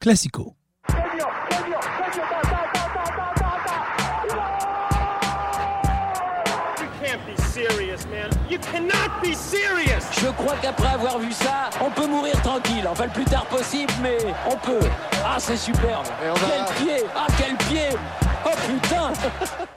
Classico. Je crois qu'après avoir vu ça, on peut mourir tranquille. Enfin, le plus tard possible, mais on peut. Ah, c'est superbe. Quel pied Ah, quel pied Oh putain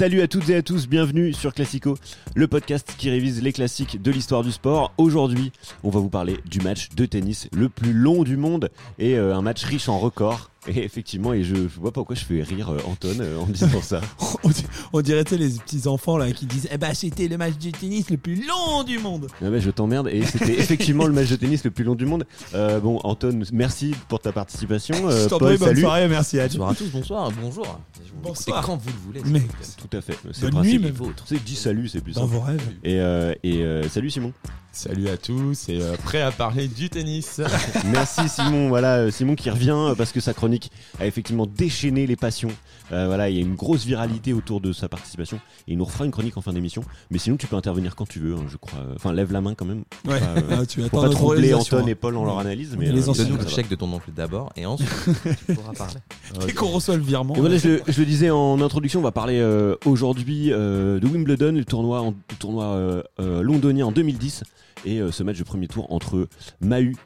Salut à toutes et à tous, bienvenue sur Classico, le podcast qui révise les classiques de l'histoire du sport. Aujourd'hui, on va vous parler du match de tennis le plus long du monde et euh, un match riche en records. Et effectivement, et je, je vois pas pourquoi je fais rire euh, Anton euh, en disant ça. On, di- on dirait tu sais, les petits enfants là qui disent Eh ben c'était le match de tennis le plus long du monde. Ah ouais, je t'emmerde et c'était effectivement le match de tennis le plus long du monde. Euh, bon, Anton, merci pour ta participation. Euh, Je t'en Paul, prie, bonne salut. soirée, merci à Bonsoir à tous, bonsoir, bonjour. Vous Bonsoir. m'écoutez quand vous le voulez. Mais-. Tout à fait. C'est Bonne le principe. nuit, même. Vôtre. Tu sais, dis salut, c'est plus Dans simple. vos rêves. Et, euh, et euh, salut Simon. Salut à tous et euh, prêt à parler du tennis. Merci Simon, voilà euh, Simon qui revient euh, parce que sa chronique a effectivement déchaîné les passions. Euh, voilà, il y a une grosse viralité autour de sa participation et il nous refera une chronique en fin d'émission. Mais sinon, tu peux intervenir quand tu veux, hein, je crois. Enfin, lève la main quand même. Ouais. Pas, euh, Ah, tu Pour pas troubler Anton et Paul dans leur analyse, mais les euh, anciens. Le chèque de ton oncle d'abord et ensuite tu pourras parler. Dès qu'on reçoit le virement. Et voilà, je, le- je le disais en introduction, on va parler euh, aujourd'hui euh, de Wimbledon, le tournoi, en- le tournoi euh, euh, londonien en 2010, et euh, ce match de premier tour entre Mahut,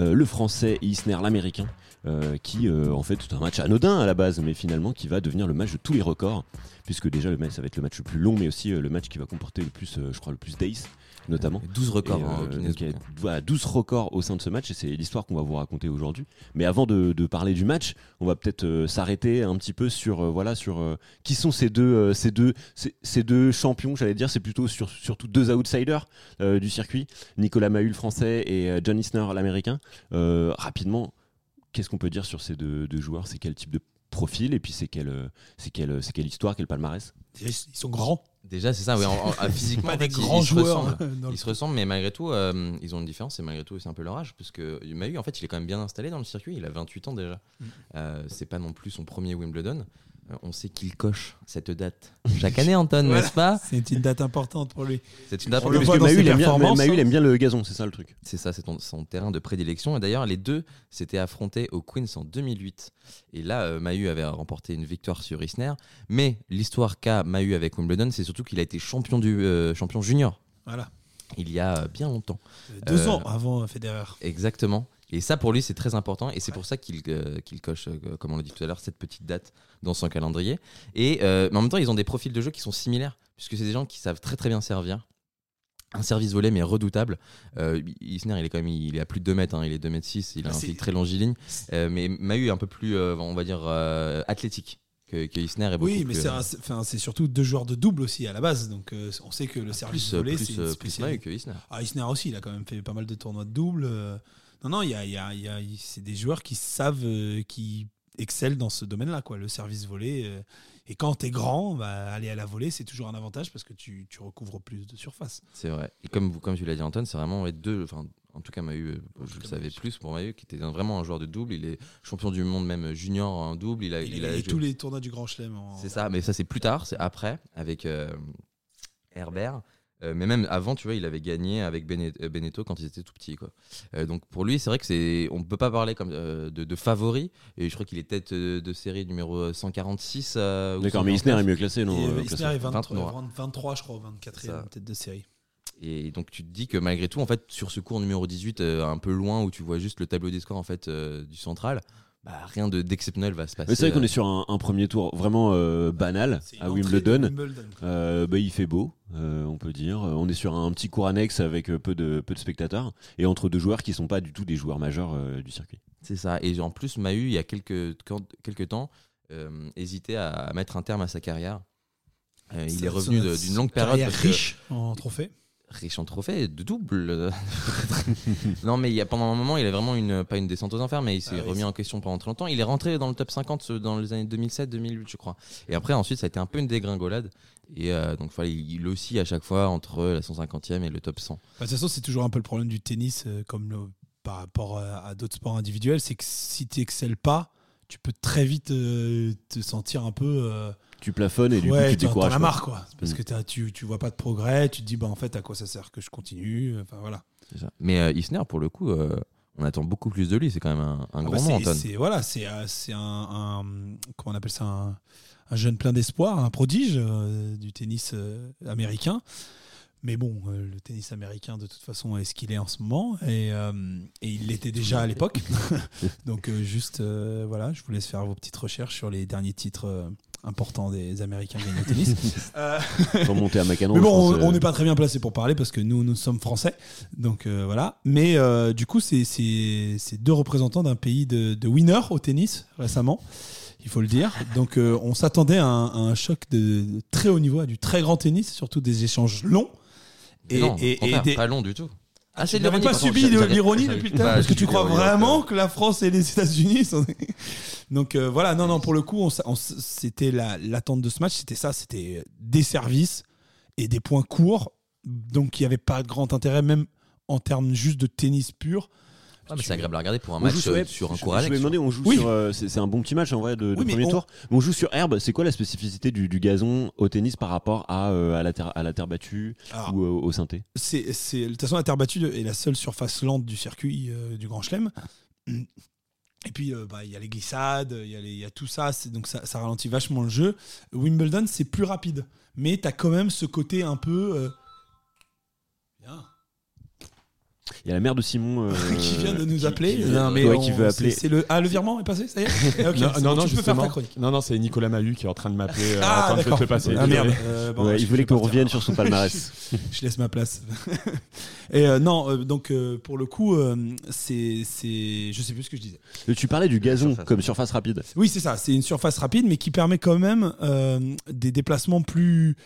euh, le français, et Isner, l'américain, euh, qui euh, en fait est un match anodin à la base, mais finalement qui va devenir le match de tous les records, puisque déjà le match ça va être le match le plus long, mais aussi euh, le match qui va comporter le plus, je crois, le plus days notamment. 12 records Et, hein, euh, au Guinness donc, il y a Book. voilà, 12 records au sein de ce match et c'est l'histoire qu'on va vous raconter aujourd'hui. Mais avant de, de parler du match, on va peut-être euh, s'arrêter un petit peu sur euh, voilà sur qui sont ces deux ces deux ces, ces deux champions. J'allais dire c'est plutôt sur, surtout deux outsiders du circuit, Nicolas Mahut le français et John Isner l'américain. Rapidement, qu'est-ce qu'on peut dire sur ces deux, deux joueurs? C'est quel type de profil? Et puis c'est quelle euh, c'est quelle c'est quelle histoire, quel palmarès? Ils sont grands. Déjà, c'est ça, oui, en- en- ah, physiquement, des ils- grands ils se joueurs. ressemblent. dans le- Ils se ressemblent, mais malgré tout, euh, ils ont une différence, et malgré tout, c'est un peu leur âge, parce que Mahut, en fait, il est quand même bien installé dans le circuit, il a 28 ans déjà. Mm. Euh, c'est pas non plus son premier Wimbledon. Euh, on sait qu'il coche cette date chaque année, Anton, Voilà. n'est-ce pas C'est une date importante pour lui. C'est une date On le Parce voit que aime bien, hein. aime bien le gazon, c'est ça le truc. C'est ça, c'est son terrain de prédilection. Et d'ailleurs, les deux s'étaient affrontés au Queens en 2008. Et là, euh, Mahut avait remporté une victoire sur Isner. Mais l'histoire qu'a Mahut avec Wimbledon, c'est surtout qu'il a été champion, du, euh, champion junior Voilà. il y a euh, bien longtemps. Deux Euh, ans avant Federer. Exactement. Et ça, pour lui, c'est très important. Et c'est pour ça qu'il euh, coche, euh, comme on l'a dit tout à l'heure, cette petite date dans son calendrier. Et, euh, mais en même temps, ils ont des profils de jeu qui sont similaires, puisque c'est des gens qui savent très très bien servir. Un service volé, mais redoutable. Euh, Isner, il est quand même il est à plus de 2 mètres, hein, il est 2 mètres 6, il a Ah, un physique très longiligne. Mais Mahut est un peu plus, on va dire, athlétique que, que Isner. Est beaucoup Oui, mais plus, c'est surtout deux joueurs de double aussi à la base. Donc euh, on sait que le service plus, volé, plus, c'est plus. Mahut que Isner. Ah, Isner aussi, il a quand même fait pas mal de tournois de double. euh. Non, non, il y a, y a- y c'est des joueurs qui savent, euh, qui excellent dans ce domaine-là, quoi, le service volé. euh. Et quand t'es grand, bah, aller à la volée, c'est toujours un avantage parce que tu, tu recouvres plus de surface. C'est vrai. Et comme, vous- comme tu l'as dit, Anton, c'est vraiment les deux. Enfin, en tout cas, Mahut, euh, je le savais plus pour Mahut, qui était vraiment un joueur de double. Il est champion du monde, même junior en double. Il a, Il, il a tous les tournois du Grand Chelem. en- C'est ça, mais ça, c'est plus tard, c'est après, avec euh, Herbert. Euh, mais même avant, tu vois, il avait gagné avec euh, Beneteau quand ils étaient tout petits. Quoi. Euh, donc pour lui, c'est vrai que c'est, on peut pas parler comme euh, de, de favori. Et je crois qu'il est tête de série numéro 146. euh, ou D'accord, mais 149. Isner est mieux classé, non Et, classé. Isner est 23, 23. 23, je crois, 24 Ça. e tête de série. Et donc tu te dis que malgré tout, en fait, sur ce cours numéro 18, euh, un peu loin où tu vois juste le tableau des scores en fait euh, du central, bah, rien de d'exceptionnel va se passer. Mais c'est vrai qu'on euh, est sur un, un premier tour vraiment euh, banal à Wimbledon. Euh, bah, il fait beau, euh, on peut dire. Euh, On est sur un petit cours annexe avec euh, peu de, peu de spectateurs et entre deux joueurs qui sont pas du tout des joueurs majeurs euh, du circuit. C'est ça. Et en plus, Mahut, il y a quelques, quelques temps, euh, hésitait à, mettre un terme à sa carrière. Euh, il est revenu d'une longue période. carrière parce que- riche en trophées. Riche en trophées, de double. non, mais il y a, pendant un moment, il a vraiment une, pas une descente aux enfers, mais il s'est Ah remis en question pendant très longtemps. Il est rentré dans le top 50 ce- dans les années 2007-2008, je crois. Et après, ensuite, ça a été un peu une dégringolade. Et euh, donc, voilà, il, il oscille à chaque fois entre la 150e et le top 100. Bah, De toute façon, c'est toujours un peu le problème du tennis, euh, comme le- par rapport à, à d'autres sports individuels, c'est que si tu excelles pas, tu peux très vite euh, te sentir un peu. Tu plafonnes et du ouais, coup tu te t'en- décourages. as marre, quoi. Parce Mm. que tu, tu vois pas de progrès, tu te dis, bah, en fait, à quoi ça sert que je continue Enfin, voilà. Ça. Mais euh, Isner, pour le coup, euh, on attend beaucoup plus de lui. C'est quand même un, un Ah grand bah, nom, Anton. c'est- Voilà, c'est euh, un, un- Comment on appelle ça un, un jeune plein d'espoir, un prodige du tennis américain. Mais bon, euh, le tennis américain, de toute façon, est ce qu'il est en ce moment. Et, euh, et il l'était déjà à l'époque. Donc, euh, juste, voilà, je vous laisse faire vos petites recherches sur les derniers titres importants des Américains gagnés au tennis. Euh, Faut monter à Macanon. mais bon, pense, on- euh, on n'est pas très bien placé pour parler parce que nous, nous sommes français. Donc euh, voilà. Mais euh, du coup, c'est- c'est c'est deux représentants d'un pays de, de winners au tennis récemment. Il faut le dire. Donc, euh, on s'attendait à, un- à un choc de, de très haut niveau, à du très grand tennis, surtout des échanges longs. Et, non, et- des- pas long du tout. Ah, de l'ironie, pas subi de l'ironie depuis l'heure bah, parce que tu crois vraiment que la France et les États-Unis sont. Donc euh, voilà, non, non, pour le coup, on c'était la- l'attente de ce match, c'était ça, c'était des services et des points courts, donc il n'y avait pas de grand intérêt, même en termes juste de tennis pur. Ah, mais c'est agréable à regarder pour un on match sur, euh, sur un Je- cours Je Alex. me demandais, on joue Oui. sur. euh, c'est un bon petit match en vrai de, de Oui, mais premier on- tour. Mais on joue sur herbe. C'est quoi la spécificité du, du gazon au tennis par rapport à, euh, à, la, terre, à la terre battue Alors, ou euh, au synthé? C'est, de toute façon, la terre battue est la seule surface lente du circuit euh, du Grand Chelem. Et puis, euh, bah, il y a les glissades, il y, a y tout ça, donc ça, ça ralentit vachement le jeu. Wimbledon, c'est plus rapide, mais tu as quand même ce côté un peu. euh, Bien. Il y a la mère de Simon euh, qui vient de nous qui- appeler. qui- Non, mais ouais, on- qui veut appeler. C'est, c'est le, ah, le virement est passé, ça y est Ok, non, non, bon, non, tu peux faire justement. ta chronique. Non, non, c'est Nicolas Mahut qui est en train de m'appeler. euh, Ah, attends, je vais d'accord. te passer. Ah merde. Euh, bon, Ouais, il voulait qu'on revienne sur son palmarès. je laisse ma place. Et euh, non, euh, donc euh, pour le coup, euh, c'est, c'est, je sais plus ce que je disais. tu parlais du gazon Surface. comme surface rapide. Oui, c'est ça. C'est une surface rapide, mais qui permet quand même euh, des déplacements plus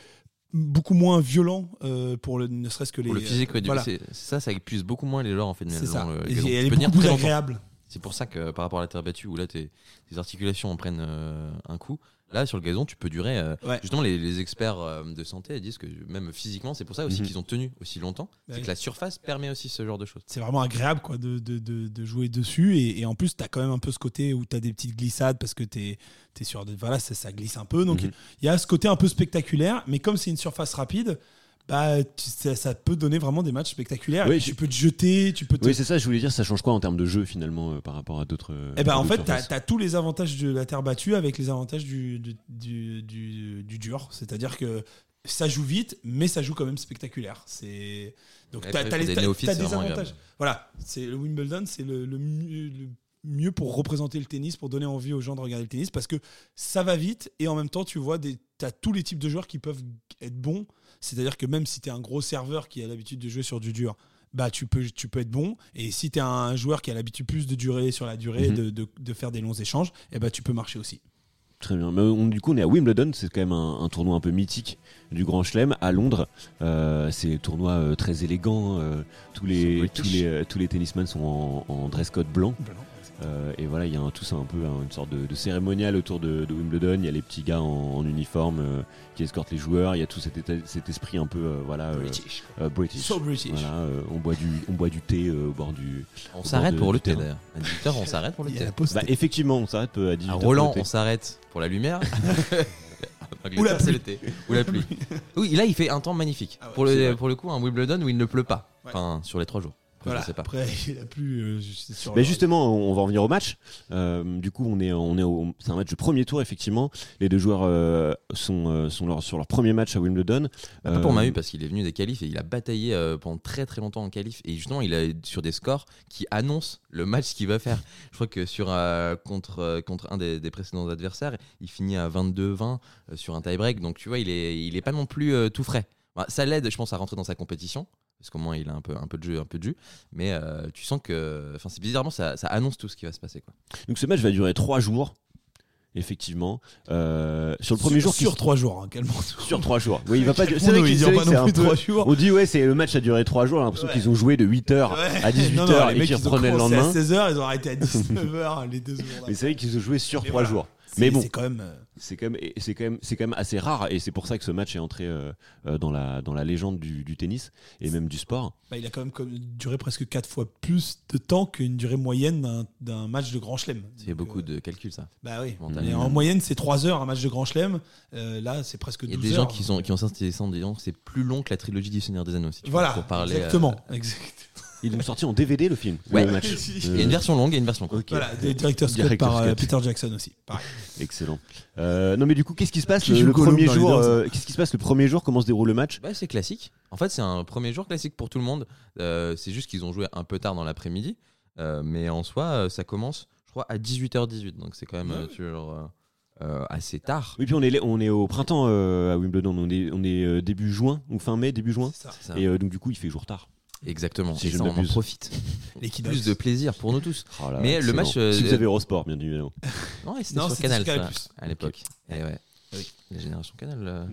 beaucoup moins violents euh, pour le, ne serait-ce que les. Pour le physique, ouais, du- voilà. ça, ça épuise beaucoup moins les joueurs en fait. C'est ça. le Et elle est beaucoup plus agréable. C'est pour ça que par rapport à la terre battue où là tes, tes articulations en prennent euh, un coup, là sur le gazon tu peux durer. euh, Ouais. Justement les, les experts euh, de santé disent que même physiquement c'est pour ça aussi Mhm. qu'ils ont tenu aussi longtemps. Bah c'est oui. que la surface permet aussi ce genre de choses. C'est vraiment agréable quoi, de, de, de, de jouer dessus. Et, et en plus, tu as quand même un peu ce côté où tu as des petites glissades parce que tu es, sur. des- Voilà, ça, ça glisse un peu. Donc il Mhm. y a ce côté un peu spectaculaire. Mais comme c'est une surface rapide, bah, tu- ça, ça peut donner vraiment des matchs spectaculaires. Oui, tu peux te jeter, tu peux te. Oui, c'est ça, je voulais dire, ça change quoi en termes de jeu finalement euh, par rapport à d'autres. Eh ben, à en fait, tu as, tous les avantages de la terre battue avec les avantages du, du, du, du- du dur. C'est-à-dire que ça joue vite, mais ça joue quand même spectaculaire. C'est donc t'as, des c'est des avantages. Voilà, c'est le Wimbledon, c'est le, le mieux, le mieux pour représenter le tennis, pour donner envie aux gens de regarder le tennis, parce que ça va vite et en même temps, tu vois, des, t'as tous les types de joueurs qui peuvent être bons. C'est-à-dire que même si tu es un gros serveur qui a l'habitude de jouer sur du dur, bah tu peux, tu peux être bon. Et si tu es un joueur qui a l'habitude plus de durer sur la durée, Mhm. de, de- de faire des longs échanges, et bah tu peux marcher aussi. Très bien. Mais on- du coup, on est à Wimbledon, c'est quand même un, un tournoi un peu mythique du Grand Chelem à Londres. Euh, c'est un tournoi euh, très élégant. euh, tous, les, tous, les, euh, tous les tennisman sont en, en dress code blanc. Euh, et voilà, il y a un, tout ça un peu hein, une sorte de, de cérémonial autour de, de Wimbledon. Il y a les petits gars en, en uniforme euh, qui escortent les joueurs. Il y a tout cet, état- cet esprit un peu euh, voilà euh, British. euh, British. So British. Voilà, euh, on boit du on boit du thé euh, au bord du. On s'arrête pour le thé d'ailleurs. À 18h on s'arrête pour le thé. Bah effectivement, on s'arrête à 18 À h Roland on s'arrête pour la lumière. Ou la c'est pluie. le thé. Ou la pluie. Oui, là il fait un temps magnifique. Ah ouais, pour, le, pour le coup, un Wimbledon où il ne pleut pas. Ouais. Enfin, sur les trois jours. Après, Voilà. Je sais pas. Après, il a plus. euh, sur- Mais justement, on va en venir au match. Euh, du coup, on est, on est au, c'est un match de premier tour, effectivement. Les deux joueurs euh, sont, euh, sont leur- sur leur premier match à Wimbledon. Bah, Pas pour Mahu parce qu'il est venu des qualifs et il a bataillé euh, pendant très très longtemps en qualif et justement il est sur des scores qui annoncent le match qu'il va faire. Je crois que sur euh, contre euh, contre un des, des précédents adversaires, il finit à 22-20 euh, sur un tie-break. Donc tu vois, il est il est pas non plus euh, tout frais. Bah, ça l'aide, je pense, à rentrer dans sa compétition parce qu'au moins il a un peu un peu de jeu, un peu de jus. Mais euh, tu sens que, enfin, c'est bizarrement ça, ça annonce tout ce qui va se passer quoi. Donc ce match va durer trois jours, effectivement. Euh, sur le premier sur, jour, sur trois jours, hein, quel sur trois jours. Oui, il va pas. C'est vrai mono, qu'il- ils c'est diront vrai pas non plus trois jours. On dit ouais, c'est le match a duré trois jours. J'ai l'impression Ouais. qu'ils ont joué de 8h Ouais. à 18h Non, non, les et mecs, qu'ils ils ont reprenaient le lendemain. à 16h, ils ont arrêté à 19h les deux jours. Mais c'est vrai qu'ils ont joué sur trois voilà. jours. Mais bon. C'est quand même. euh, C'est quand même, c'est quand même, c'est quand même assez rare, et c'est pour ça que ce match est entré euh, euh, dans la dans la légende du, du tennis et même du sport. bah, il a quand même comme- duré presque 4 fois plus de temps qu'une durée moyenne d'un- d'un match de Grand Chelem. C'est beaucoup euh, de calculs ça. Bah oui. Mais en moyenne, c'est 3 heures un match de Grand Chelem. Euh, là, c'est presque 12 Il y a des heures. gens qui, sont, qui ont que c'est plus long que la trilogie du Seigneur des Anneaux. Si tu veux, Voilà, pour parler, euh, exactement. Exact. Ils l'ont sorti en DVD le film, Ouais. le match. Il y a une version longue et une version courte. Ok. Voilà, des directeurs Scott par euh. Peter Jackson aussi. Pareil. Excellent. Euh, non mais du coup, qu'est-ce qui se passe Qui le, premier jour euh, Qu'est-ce qui se passe le premier jour Comment se déroule le match? Bah, c'est classique. En fait, c'est un premier jour classique pour tout le monde. Euh, c'est juste qu'ils ont joué un peu tard dans l'après-midi. Euh, mais en soi, euh, ça commence, je crois, à 18h18. Donc c'est quand même euh, toujours euh, euh, assez tard. Oui, puis on est on est au printemps euh, à Wimbledon. On est on est euh, début juin ou fin mai, début juin. Et euh, donc du coup, il fait jour tard. Exactement. Si et je ça, on en profite. Plus de plaisir pour nous tous. Oh là, Mais le match, euh, si vous avez Eurosport, bien évidemment. Non, c'était Non, sur Canal, sur ça, à l'époque. Et ouais. Oui. La génération Canal. euh,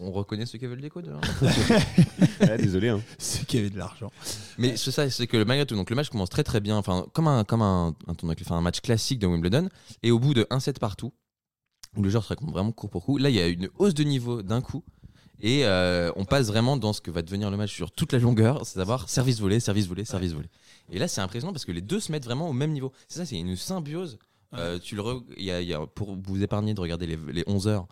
on reconnaît ceux qui veulent le décode. hein. Ouais, désolé. Hein. Ceux qui avaient de l'argent. Mais c'est ça, c'est que le malgré tout, donc le match commence très très bien, enfin comme un comme un, un, tournoi- enfin, un match classique de Wimbledon, et au bout de 1-7 partout, où le joueur se raconte vraiment court pour coup, là il y a une hausse de niveau d'un coup, et euh, on passe vraiment dans ce que va devenir le match sur toute la longueur, c'est savoir service volé, service volé, service volé. Et là c'est impressionnant parce que les deux se mettent vraiment au même niveau. C'est ça, c'est une symbiose. Euh, tu le re- il y a- il y a- pour vous épargner de regarder les, les 11 heures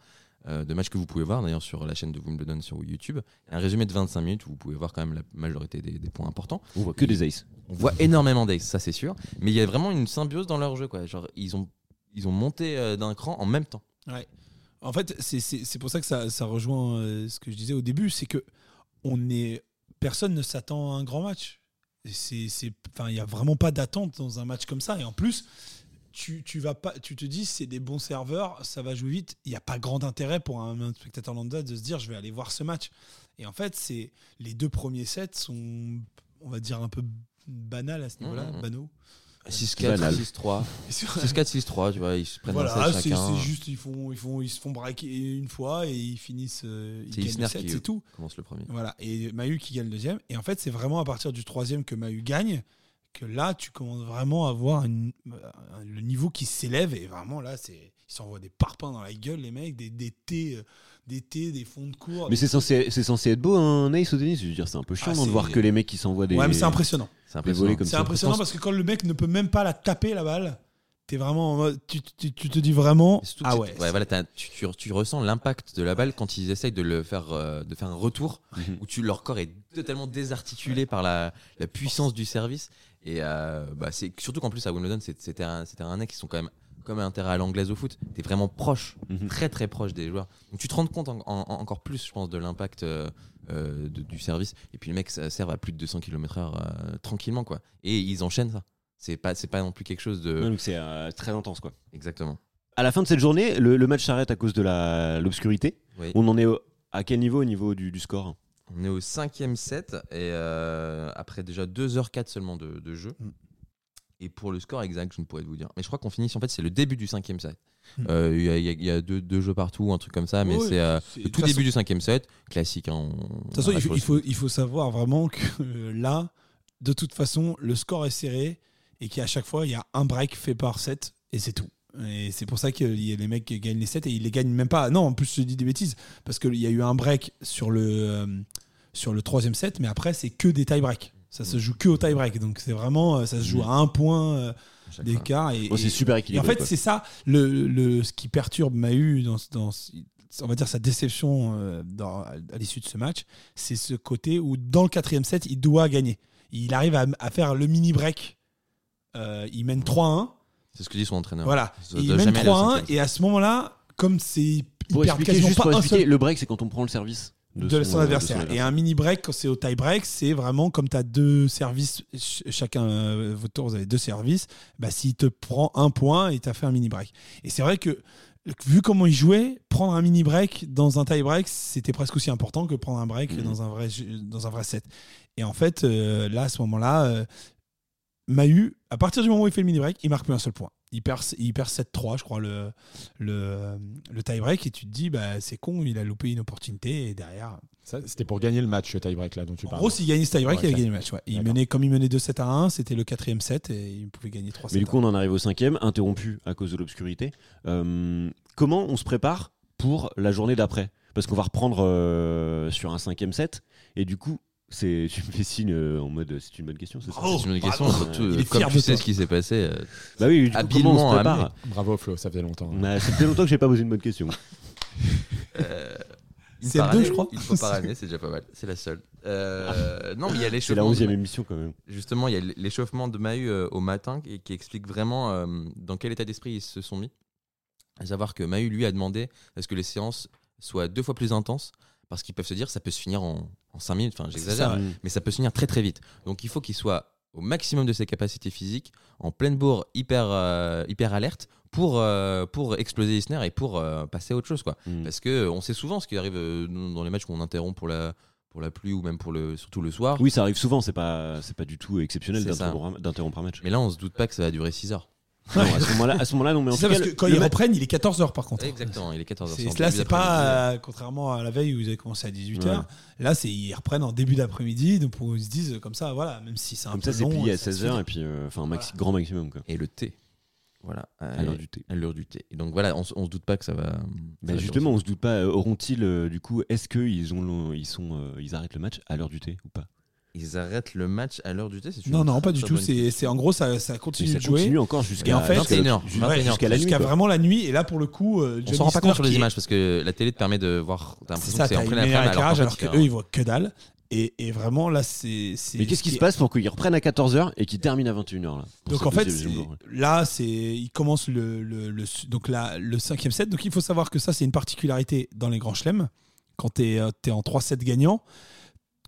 euh, de matchs que vous pouvez voir d'ailleurs sur la chaîne de Wimbledon sur YouTube, un résumé de 25 minutes où vous pouvez voir quand même la majorité des- des points importants. On voit que des aces. On voit énormément d'ace, ça c'est sûr. Mais il y a vraiment une symbiose dans leur jeu. Quoi. Genre, ils ont, ils ont monté euh, d'un cran en même temps. Ouais. En fait, c'est- pour ça que ça, ça rejoint euh, ce que je disais au début, c'est que on est, personne ne s'attend à un grand match. Il n'y a vraiment pas d'attente dans un match comme ça. Et en plus, tu, tu vas pas, tu te dis c'est des bons serveurs, ça va jouer vite. Il n'y a pas grand intérêt pour un, un spectateur lambda de se dire je vais aller voir ce match. Et en fait, c'est les deux premiers sets sont, on va dire un peu banals à ce niveau-là, Mhm. banaux. 6-4, Banal. 6-3. 6-4, 6-3, tu vois, ils se prennent Voilà, un c'est set chacun. c'est juste ils font, ils font, ils se font braquer une fois et ils finissent, euh, ils C'est gagnent le set, c'est tout. Commence le premier. Voilà, et Mahu qui gagne le deuxième. Et en fait, c'est vraiment à partir du troisième que Mahu gagne que là, tu commences vraiment à voir une- euh, le niveau qui s'élève. Et vraiment, là, c'est ils s'envoient des parpaings dans la gueule, les mecs, des, des thés, euh, des thés, des fonds de cours. Mais c'est censé, c'est censé être beau un ace au tennis. Je veux dire, c'est un peu chiant Ah, de voir que les mecs qui s'envoient des. Ouais, mais c'est impressionnant. C'est impressionnant. comme C'est ça. impressionnant parce que quand le mec ne peut même pas la taper, la balle, t'es vraiment en mode- tu, tu- tu te dis vraiment. Ah ouais. voilà, tu, tu- tu ressens l'impact de la balle quand ils essayent de le faire, euh, de faire un retour Mhm. où tu, leur corps est totalement désarticulé par la, la puissance du service. Et euh, bah, c'est surtout qu'en plus à Wimbledon, c'est- c'était un, c'était un mec qui sont quand même comme un terrain à l'anglaise au foot. T'es vraiment proche, Mhm. très très proche des joueurs. Donc tu te rends compte en- en- encore plus, je pense, de l'impact euh, euh, du service. Et puis les mecs ça servent à plus de 200 km/h euh, tranquillement, quoi. Et ils enchaînent ça. C'est pas, pas non plus quelque chose de. Donc c'est euh, très intense quoi. Exactement. À la fin de cette journée, le, le match s'arrête à cause de l'obscurité. Oui. On en est au- à quel niveau au niveau du, du score? On est au cinquième set et après déjà 2h04 seulement de, de jeu. Mm. Et pour le score exact, je ne pourrais vous dire. Mais je crois qu'on finit, en fait, c'est le début du cinquième set. Mm. Euh, Il y, a- il y a- il y a deux, deux jeux partout, un truc comme ça, mais Ouais, c'est euh, le tout début du cinquième set, classique. hein, De toute façon, on il faut, reste il, faut, il faut savoir vraiment que euh, là, de toute façon, le score est serré et qu'à chaque fois, il y a un break fait par set et c'est tout. Et c'est pour ça que les mecs gagnent les sets et ils les gagnent même pas. Non, en plus, je dis des bêtises parce qu'il y a eu un break sur le, euh, sur le troisième set, mais après, c'est que des tie breaks. Ça se joue que au tie break. Donc, c'est vraiment, euh, ça se joue à un point euh, d'écart. Et, Bon, C'est super et équilibré. en fait, c'est ça le, le, ce qui perturbe Mahu dans, dans on va dire sa déception euh, dans- à l'issue de ce match, c'est ce côté où dans le quatrième set, il doit gagner. Il arrive à, à faire le mini break. Euh, il mène 3-1. C'est ce que dit son entraîneur. Voilà. Et il mène jamais aller au 3-1. cinquième. Et à ce moment-là, comme c'est Pour expliquer, juste pour expliquer, seul le break, c'est quand on prend le service de, son adversaire. Et un mini break, quand c'est au tie break, c'est vraiment comme tu as deux services, ch- chacun, euh, votre tour, vous avez deux services. Bah, S'il te prend un point, il t'a fait un mini break. Et c'est vrai que, vu comment il jouait, prendre un mini break dans un tie break, c'était presque aussi important que prendre un break Mhm. dans, un vrai, dans un vrai set. Et en fait, euh, là, à ce moment-là, euh, Mahu, à partir du moment où il fait le mini break, il marque plus un seul point. Il perd, il perd 7-3, je crois, le, le, le tie break. Et tu te dis, bah, c'est con, il a loupé une opportunité. Et derrière, C'était pour gagner le match, le tie-break là dont tu en parles. gros, s'il gagnait ce tie-break, Ouais, il avait clair. gagné le match. ouais. Il menait, comme il menait 2-7 à 1, c'était le quatrième set et il pouvait gagner 3 Mais du coup, on en arrive au cinquième, interrompu à cause de l'obscurité. Euh, comment on se prépare pour la journée d'après? Parce qu'on va reprendre euh, sur un cinquième set, et du coup, c'est, tu me fais signe euh, en mode c'est une bonne question, c'est ça Bravo. C'est une question, Bravo. surtout, Il euh, est comme fier tu de sais toi. ce qui s'est passé. euh, Bah oui, du coup, comment on se Habilement prépare amené. Bravo Flo, ça faisait longtemps. Bah, Ça fait longtemps que j'ai pas posé une bonne question. euh, une C'est par deux, année, je crois. Une fois par année, c'est déjà pas mal. C'est la seule. Euh, non, mais il y a C'est la l'échauffement. de 11 e Ma- émission quand même. Justement, il y a l'échauffement de Mahu euh, au matin qui, qui explique vraiment euh, dans quel état d'esprit ils se sont mis. À savoir que Mahu, lui, a demandé à ce que les séances soient deux fois plus intenses parce qu'ils peuvent se dire ça peut se finir en, en 5 minutes. Enfin, j'exagère, ça, ouais. Mais ça peut se finir très très vite. Donc il faut qu'il soit au maximum de ses capacités physiques, en pleine bourre, hyper, euh, hyper alerte pour, euh, pour exploser Isner et pour euh, passer à autre chose. Quoi. Mm. Parce que on sait souvent ce qui arrive euh, dans les matchs où on interrompt pour la, pour la pluie ou même pour le, surtout le soir. Oui, ça arrive souvent, c'est pas, c'est pas du tout exceptionnel d'interrompre d'interrompre un match. Mais là, on se doute pas que ça va durer 6 heures. Non, à ce moment-là, à ce moment-là, non, mais en C'est tout ça cas, parce que le- quand le ils reprennent, il est 14h par contre. Exactement, il est 14h. C'est- Là, c'est pas euh, contrairement à la veille où vous avez commencé à 18h. Ouais. Là, c'est ils reprennent en début d'après-midi, donc ils se disent comme ça, voilà, même si c'est un Comme peu ça, c'est long. plié à ça se 16h finit. et puis, euh, enfin, maxi- grand maximum, quoi. Et le thé. Voilà. À l'heure du thé. À l'heure du thé. Et donc voilà, on, s- on se doute pas que ça va. ça Bah, va justement, on se doute pas, euh, auront-ils, euh, du coup, est-ce qu'ils ont, ils sont, euh, ils arrêtent le match à l'heure du thé ou pas? Ils arrêtent le match à l'heure du thé, Non, non, pas du tout. C'est en gros, ça, ça continue ça de jouer. continue encore jusqu'à en fait, 21h. jusqu'à- 21h. jusqu'à la nuit. Jusqu'à quoi. vraiment la nuit. Et là, pour le coup, euh, On s'en rend pas compte sur les images parce que la télé te permet de voir. T'as C'est l'impression ça, que c'est t'as en plein alors fait, qu'eux, ils voient que dalle. Et, et vraiment, là, c'est. c'est- Mais qu'est-ce qui se passe pour qu'ils reprennent à 14h et qu'ils terminent à 21h là pour Donc en fait, là, c'est il commence le, le, le- donc là, le cinquième set. Donc il faut savoir que ça, c'est une particularité dans les grands chelems. Quand tu es, en 3 sets gagnants,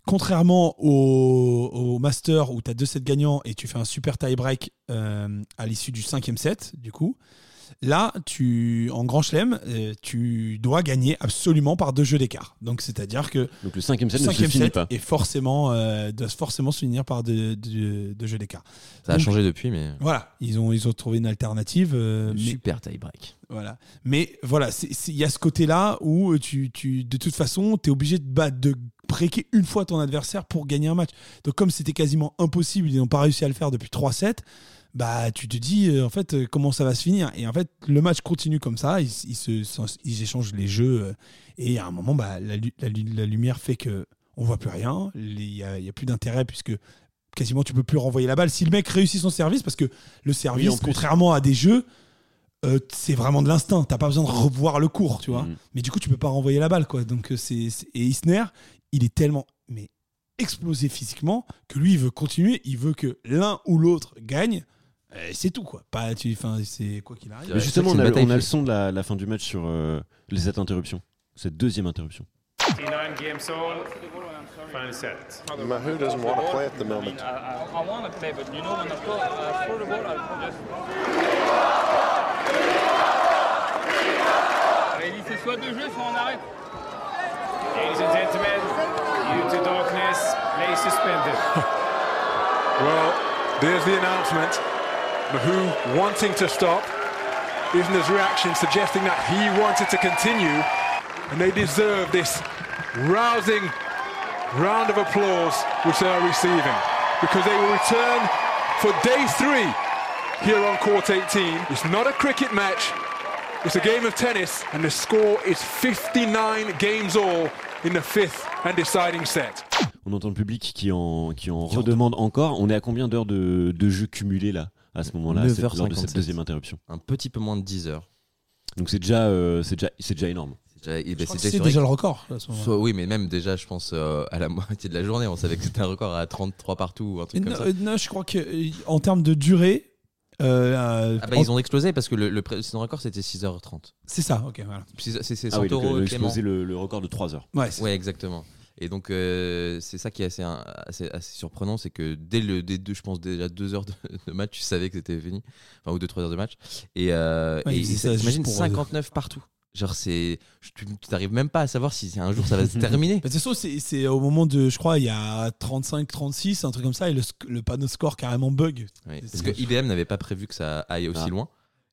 contrairement au, Master où tu as 2 sets gagnants et tu fais un super tie-break euh, à l'issue du cinquième set, du coup, là, tu, en grand chelem, euh, tu dois gagner absolument par deux jeux d'écart. Donc c'est-à-dire que Donc le cinquième set le ne se finit pas. est forcément, euh, doit forcément se finir par deux, deux- deux jeux d'écart. Ça a changé depuis, mais. Voilà, ils ont, ils ont trouvé une alternative. euh, mais, Super tie break. voilà. mais voilà, il y a ce côté-là où tu, tu, de toute façon, tu es obligé de, battre, de breaker une fois ton adversaire pour gagner un match. Donc, comme c'était quasiment impossible, ils n'ont pas réussi à le faire depuis 3 sets, bah, tu te dis, euh, en fait, euh, comment ça va se finir? Et en fait, le match continue comme ça, ils, ils se, ils échangent les jeux, euh, et à un moment, bah, la, la lu- la lumière fait que on voit plus rien, il n'y a, plus d'intérêt puisque quasiment tu peux plus renvoyer la balle. Si le mec réussit son service, parce que le service, contrairement à des jeux, euh, c'est vraiment de l'instinct. T'as pas besoin de revoir le cours, tu vois. Mhm. Mais du coup, tu peux pas renvoyer la balle, quoi. Donc c'est- et Isner, il est tellement mais explosé physiquement que lui, il veut continuer. Il veut que l'un ou l'autre gagne. Et C'est tout, quoi. Pas, tu, enfin, c'est quoi qu'il arrive. Mais justement, on a, on le son de la, la fin du match sur euh, les cette interruption, cette deuxième interruption. 59 games all. Final set. Mahu doesn't want to play at the moment? I, I want to play, but you know when I throw, I throw the ball, I just. Et il dit c'est soit deux jeux, soit on arrête. Ladies and gentlemen, due to darkness, play suspended. Well, there's the announcement. Mahu wanting to stop. Isner's reaction suggesting that he wanted to continue. And they deserve this rousing round of applause which they are receiving. Because they will return for day three here on Court 18. It's not a cricket match. It's a game of tennis, and the score is 59 games all in the fifth and deciding set. On entend le public qui en, qui en redemande encore. On est à combien d'heures de, de jeu cumulé là à ce moment-là, lors de cette 9h57. deuxième interruption Un petit peu moins de 10 heures. Donc c'est déjà, euh, c'est déjà, c'est déjà énorme. C'est déjà, eh ben, Je crois c'est que C'est historique. déjà le record. à ce moment-là. Soit- oui, mais même déjà, je pense, euh, à la moitié de la journée, on savait que c'était un record à 33 partout ou un truc non, comme ça. euh, non, je crois que euh, en termes de durée, euh, Ah bah, en- ils ont explosé parce que le, le précédent record c'était 6h30. c'est ça. Ok, voilà. C'est c'est Ah oui, Santoro, exploser le, le record de 3 heures. Ouais, c'est- Ouais, exactement. Et donc, euh, c'est ça qui est assez, assez, assez surprenant, c'est que dès le dès deux, je pense déjà deux heures de, de match, tu savais que c'était fini, enfin ou deux trois heures de match. Et, euh, Ouais, et ils faisaient et ça juste t'imagines pour- euh, 59 partout. Genre c'est, tu t'arrives même pas à savoir si un jour ça va se terminer. Mais de toute façon, c'est c'est au moment de, je crois, il y a 35-36, un truc comme ça, et le, le panneau score carrément bug Ouais, parce que IBM n'avait pas prévu que ça aille aussi Ah. loin.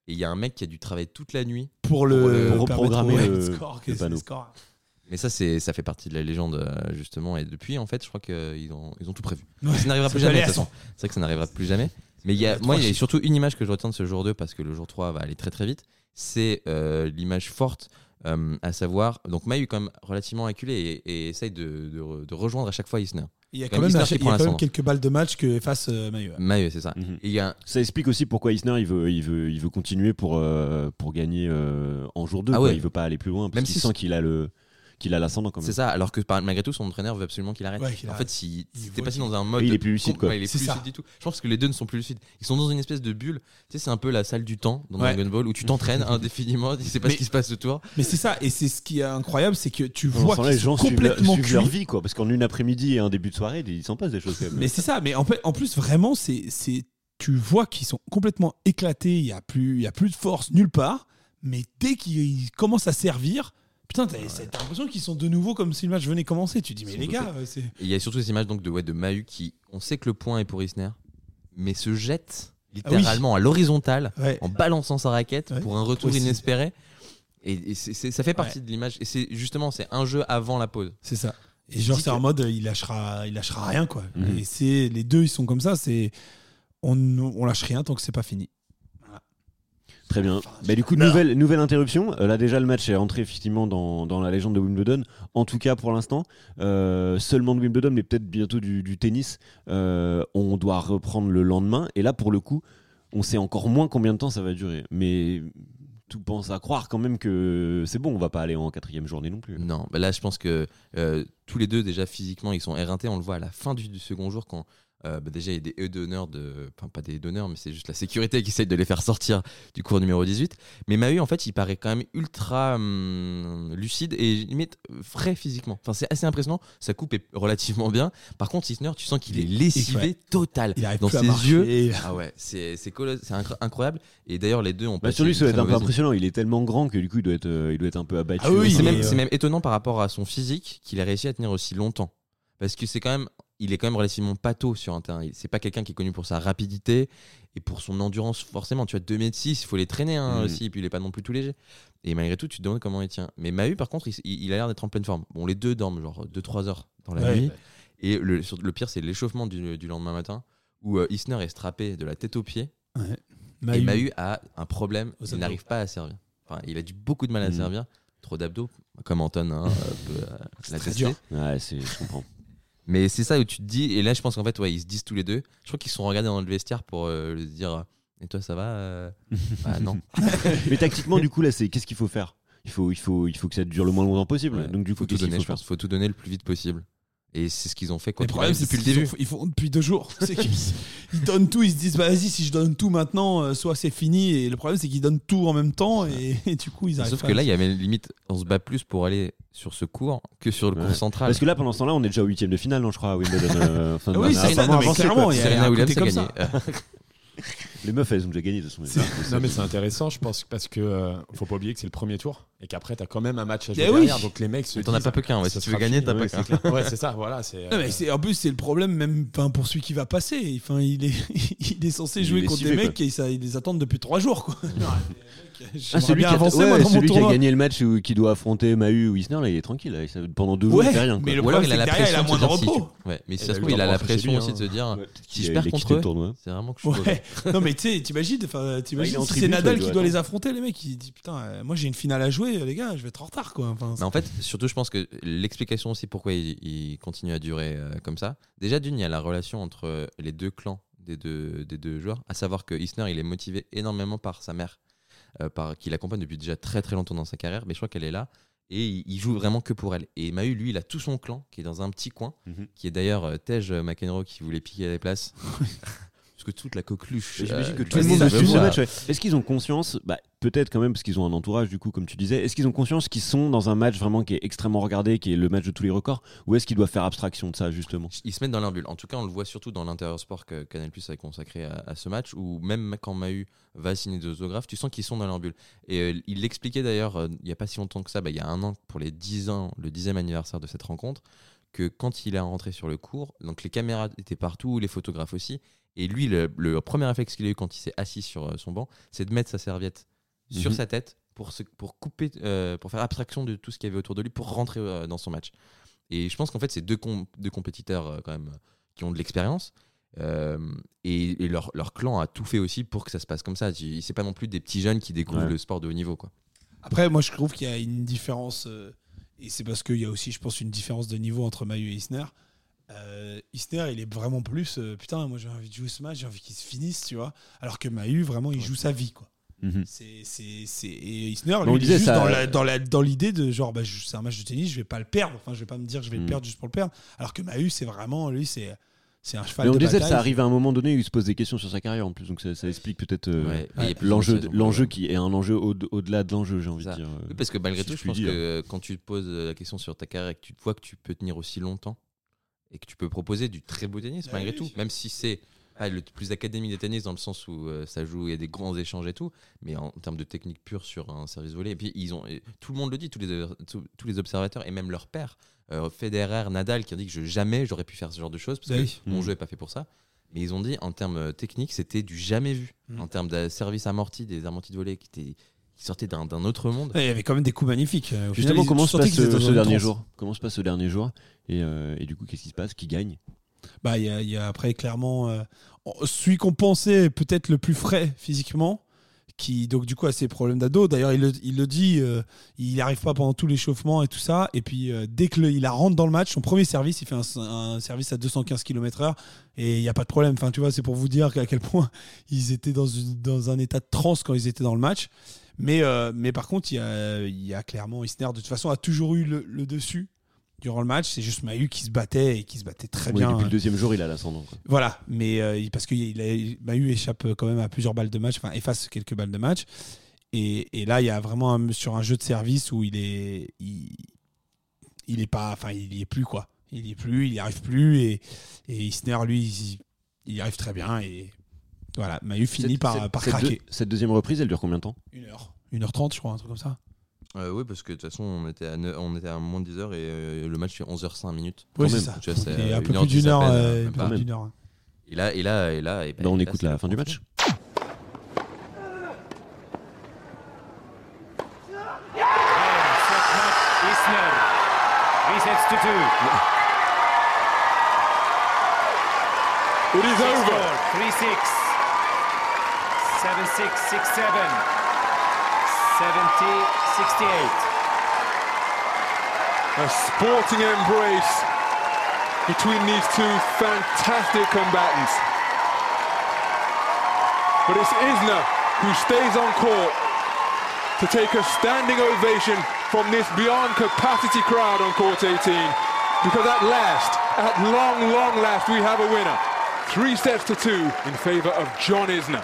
Et il y a un mec qui a dû travailler toute la nuit. pour le Pour, permettre reprogrammer le- score, le panneau. score. Mais ça, c'est, ça fait partie de la légende euh, justement. Et depuis, en fait, je crois qu'ils ont, ils ont tout prévu. Ouais, ça n'arrivera plus jamais. aller de à toute façon. C'est vrai que ça n'arrivera plus jamais. Mais il y a, moi, il y a surtout une image que je retiens de ce jour 2 parce que le jour 3 va aller très très vite. C'est euh, l'image forte, euh, à savoir. Donc, est quand même relativement acculé et, et essaye de, de re- de rejoindre à chaque fois Isner. Il y a quand même, Isner qui il y prend a quand même l'ascendant. quelques balles de match que efface euh, Maillot. Maï, c'est ça. Et il y a, Ça explique aussi pourquoi Isner il veut, il veut, il veut continuer pour, euh, pour gagner euh, en jour 2. Ah ouais. Il veut pas aller plus loin parce Même qu'il si sent qu'il a le qu'il a l'ascendant quand même. C'est ça, alors que par- malgré tout, son entraîneur veut absolument qu'il arrête. Ouais, qu'il en arrête. fait, si t'es passé dans un mode. Il est plus lucide, quoi. Ouais, il est plus ça. lucide du tout. Je pense que les deux ne sont plus lucides. Ils sont dans une espèce de bulle. Tu sais, c'est un peu la salle du temps dans Ouais. Dragon Ball où tu t'entraînes indéfiniment, tu sais pas Mais- ce qui se passe autour. Mais c'est ça, et c'est ce qui est incroyable, c'est que tu vois temps-là, qu'ils les gens complètement suivent leur vie, quoi. Parce qu'en une après-midi et un début de soirée, il s'en passe des choses quand même. Mais c'est ça, mais en, fait- en plus, vraiment, c'est, c'est, tu vois qu'ils sont complètement éclatés, il n'y a, plus- il y a plus de force nulle part, mais dès qu'ils commencent à servir, putain, t'as, l'impression qu'ils sont de nouveau comme si le match venait commencer. Tu dis, mais les gars, c'est. Et il y a surtout ces images donc de, ouais, de Mahu qui, on sait que le point est pour Isner, mais se jette littéralement à l'horizontale Ouais. en balançant sa raquette Ouais. pour un retour Aussi. inespéré. Et, et c'est- c'est- ça fait partie de l'image. Et c'est justement, c'est un jeu avant la pause. C'est ça. Et genre, c'est en mode, il lâchera, il lâchera rien, quoi. Mhm. Et c'est, les deux, ils sont comme ça, c'est. On, on lâche rien tant que c'est pas fini. Très bien. Bah, du coup, nouvelle, nouvelle interruption. Euh, là, déjà, le match est entré effectivement dans, dans la légende de Wimbledon. En tout cas, pour l'instant, euh, seulement de Wimbledon, mais peut-être bientôt du, du tennis. Euh, on doit reprendre le lendemain. Et là, pour le coup, on sait encore moins combien de temps ça va durer. Mais tout pense à croire quand même que c'est bon, on va pas aller en quatrième journée non plus. Non, bah là, je pense que euh, tous les deux, déjà physiquement, ils sont éreintés. On le voit à la fin du, du second jour quand. Euh, bah, déjà, il y a des haies d'honneur, de... enfin pas des haies d'honneur, mais c'est juste la sécurité qui essaye de les faire sortir du cours numéro 18. Mais Mahu, en fait, il paraît quand même ultra hum, lucide et limite frais physiquement. Enfin, c'est assez impressionnant. Sa coupe est relativement bien. Par contre, Isner, tu sens qu'il est lessivé Ouais. total. Il Dans ses yeux. Ah ouais, c'est incroyable. Et d'ailleurs, les deux ont Bah, sur lui, ça doit être un peu impressionnant. Il est tellement grand que du coup, il doit être, euh, il doit être un peu abattu. Ah oui, c'est même, euh, c'est même étonnant par rapport à son physique qu'il a réussi à tenir aussi longtemps. Parce que c'est quand même, il est quand même relativement pâteau sur un terrain. Il- C'est pas quelqu'un qui est connu pour sa rapidité et pour son endurance forcément. Tu vois, 2 mètres 6, il faut les traîner hein, Mhm. aussi, et puis il est pas non plus tout léger. Et malgré tout, tu te demandes comment il tient. Mais Mahu, par contre, il, il a l'air d'être en pleine forme. Bon, les deux dorment genre 2-3 heures dans la Ouais. nuit. Et le, sur- le pire, c'est l'échauffement du, du lendemain matin où euh, Isner est strappé de la tête aux pieds. Et Mahu. Mahu a un problème, Aux il n'arrive pas à servir. Enfin, il a du beaucoup de mal à Mhm. servir. Trop d'abdos, comme Anton hein, peut euh, très l'attester. dur. Ouais, je comprends. Mais c'est ça où tu te dis, et là je pense qu'en fait, ouais, ils se disent tous les deux. Je crois qu'ils se sont regardés dans le vestiaire pour euh, lui dire Et toi, ça va euh? Ah non. Mais tactiquement, du coup, là, c'est qu'est-ce qu'il faut faire? Il faut, il, faut, il faut que ça dure le moins longtemps possible. Ouais. Donc, du coup, faut tout donner, faut je faire? pense. Faut tout donner le plus vite possible. Et c'est ce qu'ils ont fait quoi Le problème, c'est depuis le qu'ils début. ont- ils font depuis deux jours. Ils donnent tout, ils se disent bah, vas-y, si je donne tout maintenant, euh, soit c'est fini. Et le problème, c'est qu'ils donnent tout en même temps et, et du coup, ils arrivent Sauf que là, il y avait limite, on se bat plus pour aller sur ce cours que sur le Ouais. cours central. Parce que là, pendant ce temps-là, on est déjà au huitième de finale, non, je crois, à Wimbledon. euh, enfin, Ah oui, c'est ça, non, mais clairement, il y a- un côté comme gagné. Les meufs, elles ont déjà gagné de toute façon. Non, mais c'est intéressant, je pense, parce que euh, faut pas oublier que c'est le premier tour et qu'après, t'as quand même un match à jouer Eh oui. derrière. Donc les mecs se Mais t'en as pas peu qu'un, ouais. ça Si tu veux gagner, t'as pas Ouais, qu'un. c'est clair. Ouais, c'est ça, voilà. c'est, Non, mais c'est- en plus, c'est le problème, même pour celui qui va passer. Enfin, il, est, il est censé Il jouer est contre des mecs et ça, ils les attendent depuis trois jours. Quoi. Ah, celui bien qui a, avancer, ouais, moi, dans mon celui qui a gagné le match ou qui doit affronter Mahu ou Isner, là, il est tranquille. là. Il- ça- pendant deux jours, il fait rien. quoi. mais le Ou alors problème, il a la il a pression moins de de se dire, repos. si- Ouais, mais si Il ça a se trouve, il a la pression aussi hein. de se dire Ouais, peut-être si qu'il je perds il contre eux, c'est vraiment que je non mais tu sais, t'imagines, il si c'est Nadal il qui doit les affronter, les mecs, il dit putain, euh, moi j'ai une finale à jouer, les gars, je vais être en retard quoi. Enfin, Mais en fait, surtout, je pense que l'explication aussi pourquoi il, il continue à durer euh, comme ça. Déjà, d'une, il y a la relation entre les deux clans des deux, des deux joueurs, à savoir que Isner, il est motivé énormément par sa mère, par, qui l'accompagne depuis déjà très très longtemps dans sa carrière, mais je crois qu'elle est là. Et il, il joue vraiment que pour elle. Et Mahu, lui, il a tout son clan qui est dans un petit coin, Mhm. qui est d'ailleurs euh, Tej McEnroe qui voulait piquer les places. Parce que toute la coqueluche. J'imagine euh, que tout le monde suivre ce match. Est-ce qu'ils ont conscience, bah, peut-être quand même parce qu'ils ont un entourage du coup, comme tu disais, est-ce qu'ils ont conscience qu'ils sont dans un match vraiment qui est extrêmement regardé, qui est le match de tous les records, ou est-ce qu'ils doivent faire abstraction de ça justement? Ils se mettent dans leur bulle. En tout cas, on le voit surtout dans l'intérieur sport que Canal Plus a consacré à, à ce match, où même quand Mahu va signer des autographes, tu sens qu'ils sont dans leur bulle. Et euh, il l'expliquait d'ailleurs, euh, il n'y a pas si longtemps que ça, bah, il y a un an, pour les 10 ans, le 10e anniversaire de cette rencontre, que quand il est rentré sur le cours, donc les caméras étaient partout, les photographes aussi, et lui, le, le premier réflexe qu'il a eu quand il s'est assis sur euh, son banc, c'est de mettre sa serviette sur Mhm. sa tête pour, se, pour couper, euh, pour faire abstraction de tout ce qu'il y avait autour de lui, pour rentrer euh, dans son match. Et je pense qu'en fait, c'est deux, deux compétiteurs euh, quand même qui ont de l'expérience. Euh, et et leur, leur clan a tout fait aussi pour que ça se passe comme ça. C'est pas non plus des petits jeunes qui découvrent Ouais. le sport de haut niveau. Quoi. Après, moi je trouve qu'il y a une différence, euh, et c'est parce qu'il y a aussi, je pense, une différence de niveau entre Mayu et Isner. Euh, Isner, il est vraiment plus, euh, putain, moi j'ai envie de jouer ce match, j'ai envie qu'il se finisse, tu vois. Alors que Mayu, vraiment, il joue sa vie, quoi. Mhm. C'est, c'est, c'est... Et Isner, on lui, il est disait juste ça- dans, la, dans, la, dans l'idée de genre, bah, c'est un match de tennis, je vais pas le perdre. Enfin, je vais pas me dire que je vais Mhm. le perdre juste pour le perdre. Alors que Mahu, c'est vraiment, lui, c'est, c'est un cheval Mais on de disait que bataille. ça arrive à un moment donné où il se pose des questions sur sa carrière en plus, donc ça, ça explique peut-être euh, Ouais, l'enjeu, l'enjeu qui est un enjeu au- au-delà de l'enjeu, j'ai envie Ça. de dire. Oui, parce que malgré si tout, je pense dire. que quand tu te poses la question sur ta carrière et que tu te vois que tu peux tenir aussi longtemps et que tu peux proposer du très beau tennis Ah malgré oui. tout, même si c'est pas le plus académique des tennis dans le sens où euh, ça joue, il y a des grands échanges et tout, mais en, termes de technique pure sur un service volé. Et puis ils ont, et tout le monde le dit, tous les, tous, tous les observateurs et même leur père, euh, Federer, Nadal, qui ont dit que je, jamais j'aurais pu faire ce genre de choses parce Bah que mon Mhm. jeu est pas fait pour ça. Mais ils ont dit en termes techniques, c'était du jamais vu. Mhm. En termes de service amorti, des amortis de volée qui, étaient, qui sortaient d'un autre monde. Il y avait quand même des coups magnifiques. Euh, au Justement, final, comment se passe ce, ce dernier jour? Comment se passe ce dernier jour? Et, euh, et du coup, qu'est-ce qui se passe? Qui gagne? Bah, il y, a- après clairement euh, celui qu'on pensait peut-être le plus frais physiquement, qui donc du coup a ses problèmes d'ado. D'ailleurs, il le, dit, euh, il n'arrive pas pendant tout l'échauffement et tout ça. Et puis euh, dès que il rentre dans le match, son premier service, il fait un, service à 215 km/h et il n'y a pas de problème. Enfin, tu vois, c'est pour vous dire à quel point ils étaient dans, un état de transe quand ils étaient dans le match. Mais, mais par contre, il y a, clairement Isner, de toute façon, a toujours eu le dessus durant le match. C'est juste Mahu qui se battait et qui se battait très Ouais, bien. Depuis euh, le deuxième jour, il a l'ascendant. voilà, mais euh, parce que il a, Mahu échappe quand même à plusieurs balles de match, enfin efface quelques balles de match. Et, et là, il y a vraiment un, sur un jeu de service où il est, il, il est pas, enfin il y est plus quoi. Il y est plus, il y arrive plus et, et Isner lui, il, il y arrive très bien et voilà, Mahu finit Cette- par, cette- par cette craquer. deux- cette deuxième reprise, elle dure combien de temps? Une heure, une heure trente, je crois, un truc comme ça. Euh, oui, parce que de toute façon, on était à, ne- on était à moins de 10 heures et euh, le match fait 11h05 minutes. Oui, c'est ça. Tu vois, c'est, Et euh, un peu plus d'une heure, peine, euh, même un peu plus heure. Et là, et là, et là, et ben, Bah, on là, écoute c'est la fin du match. It is over. Score, 3-6. 7-6, 6-7. 70-68. A sporting embrace between these two fantastic combatants. But it's Isner who stays on court to take a standing ovation from this beyond capacity crowd on court 18. Because at last, at long, long last, we have a winner. Three sets to two in favor of John Isner.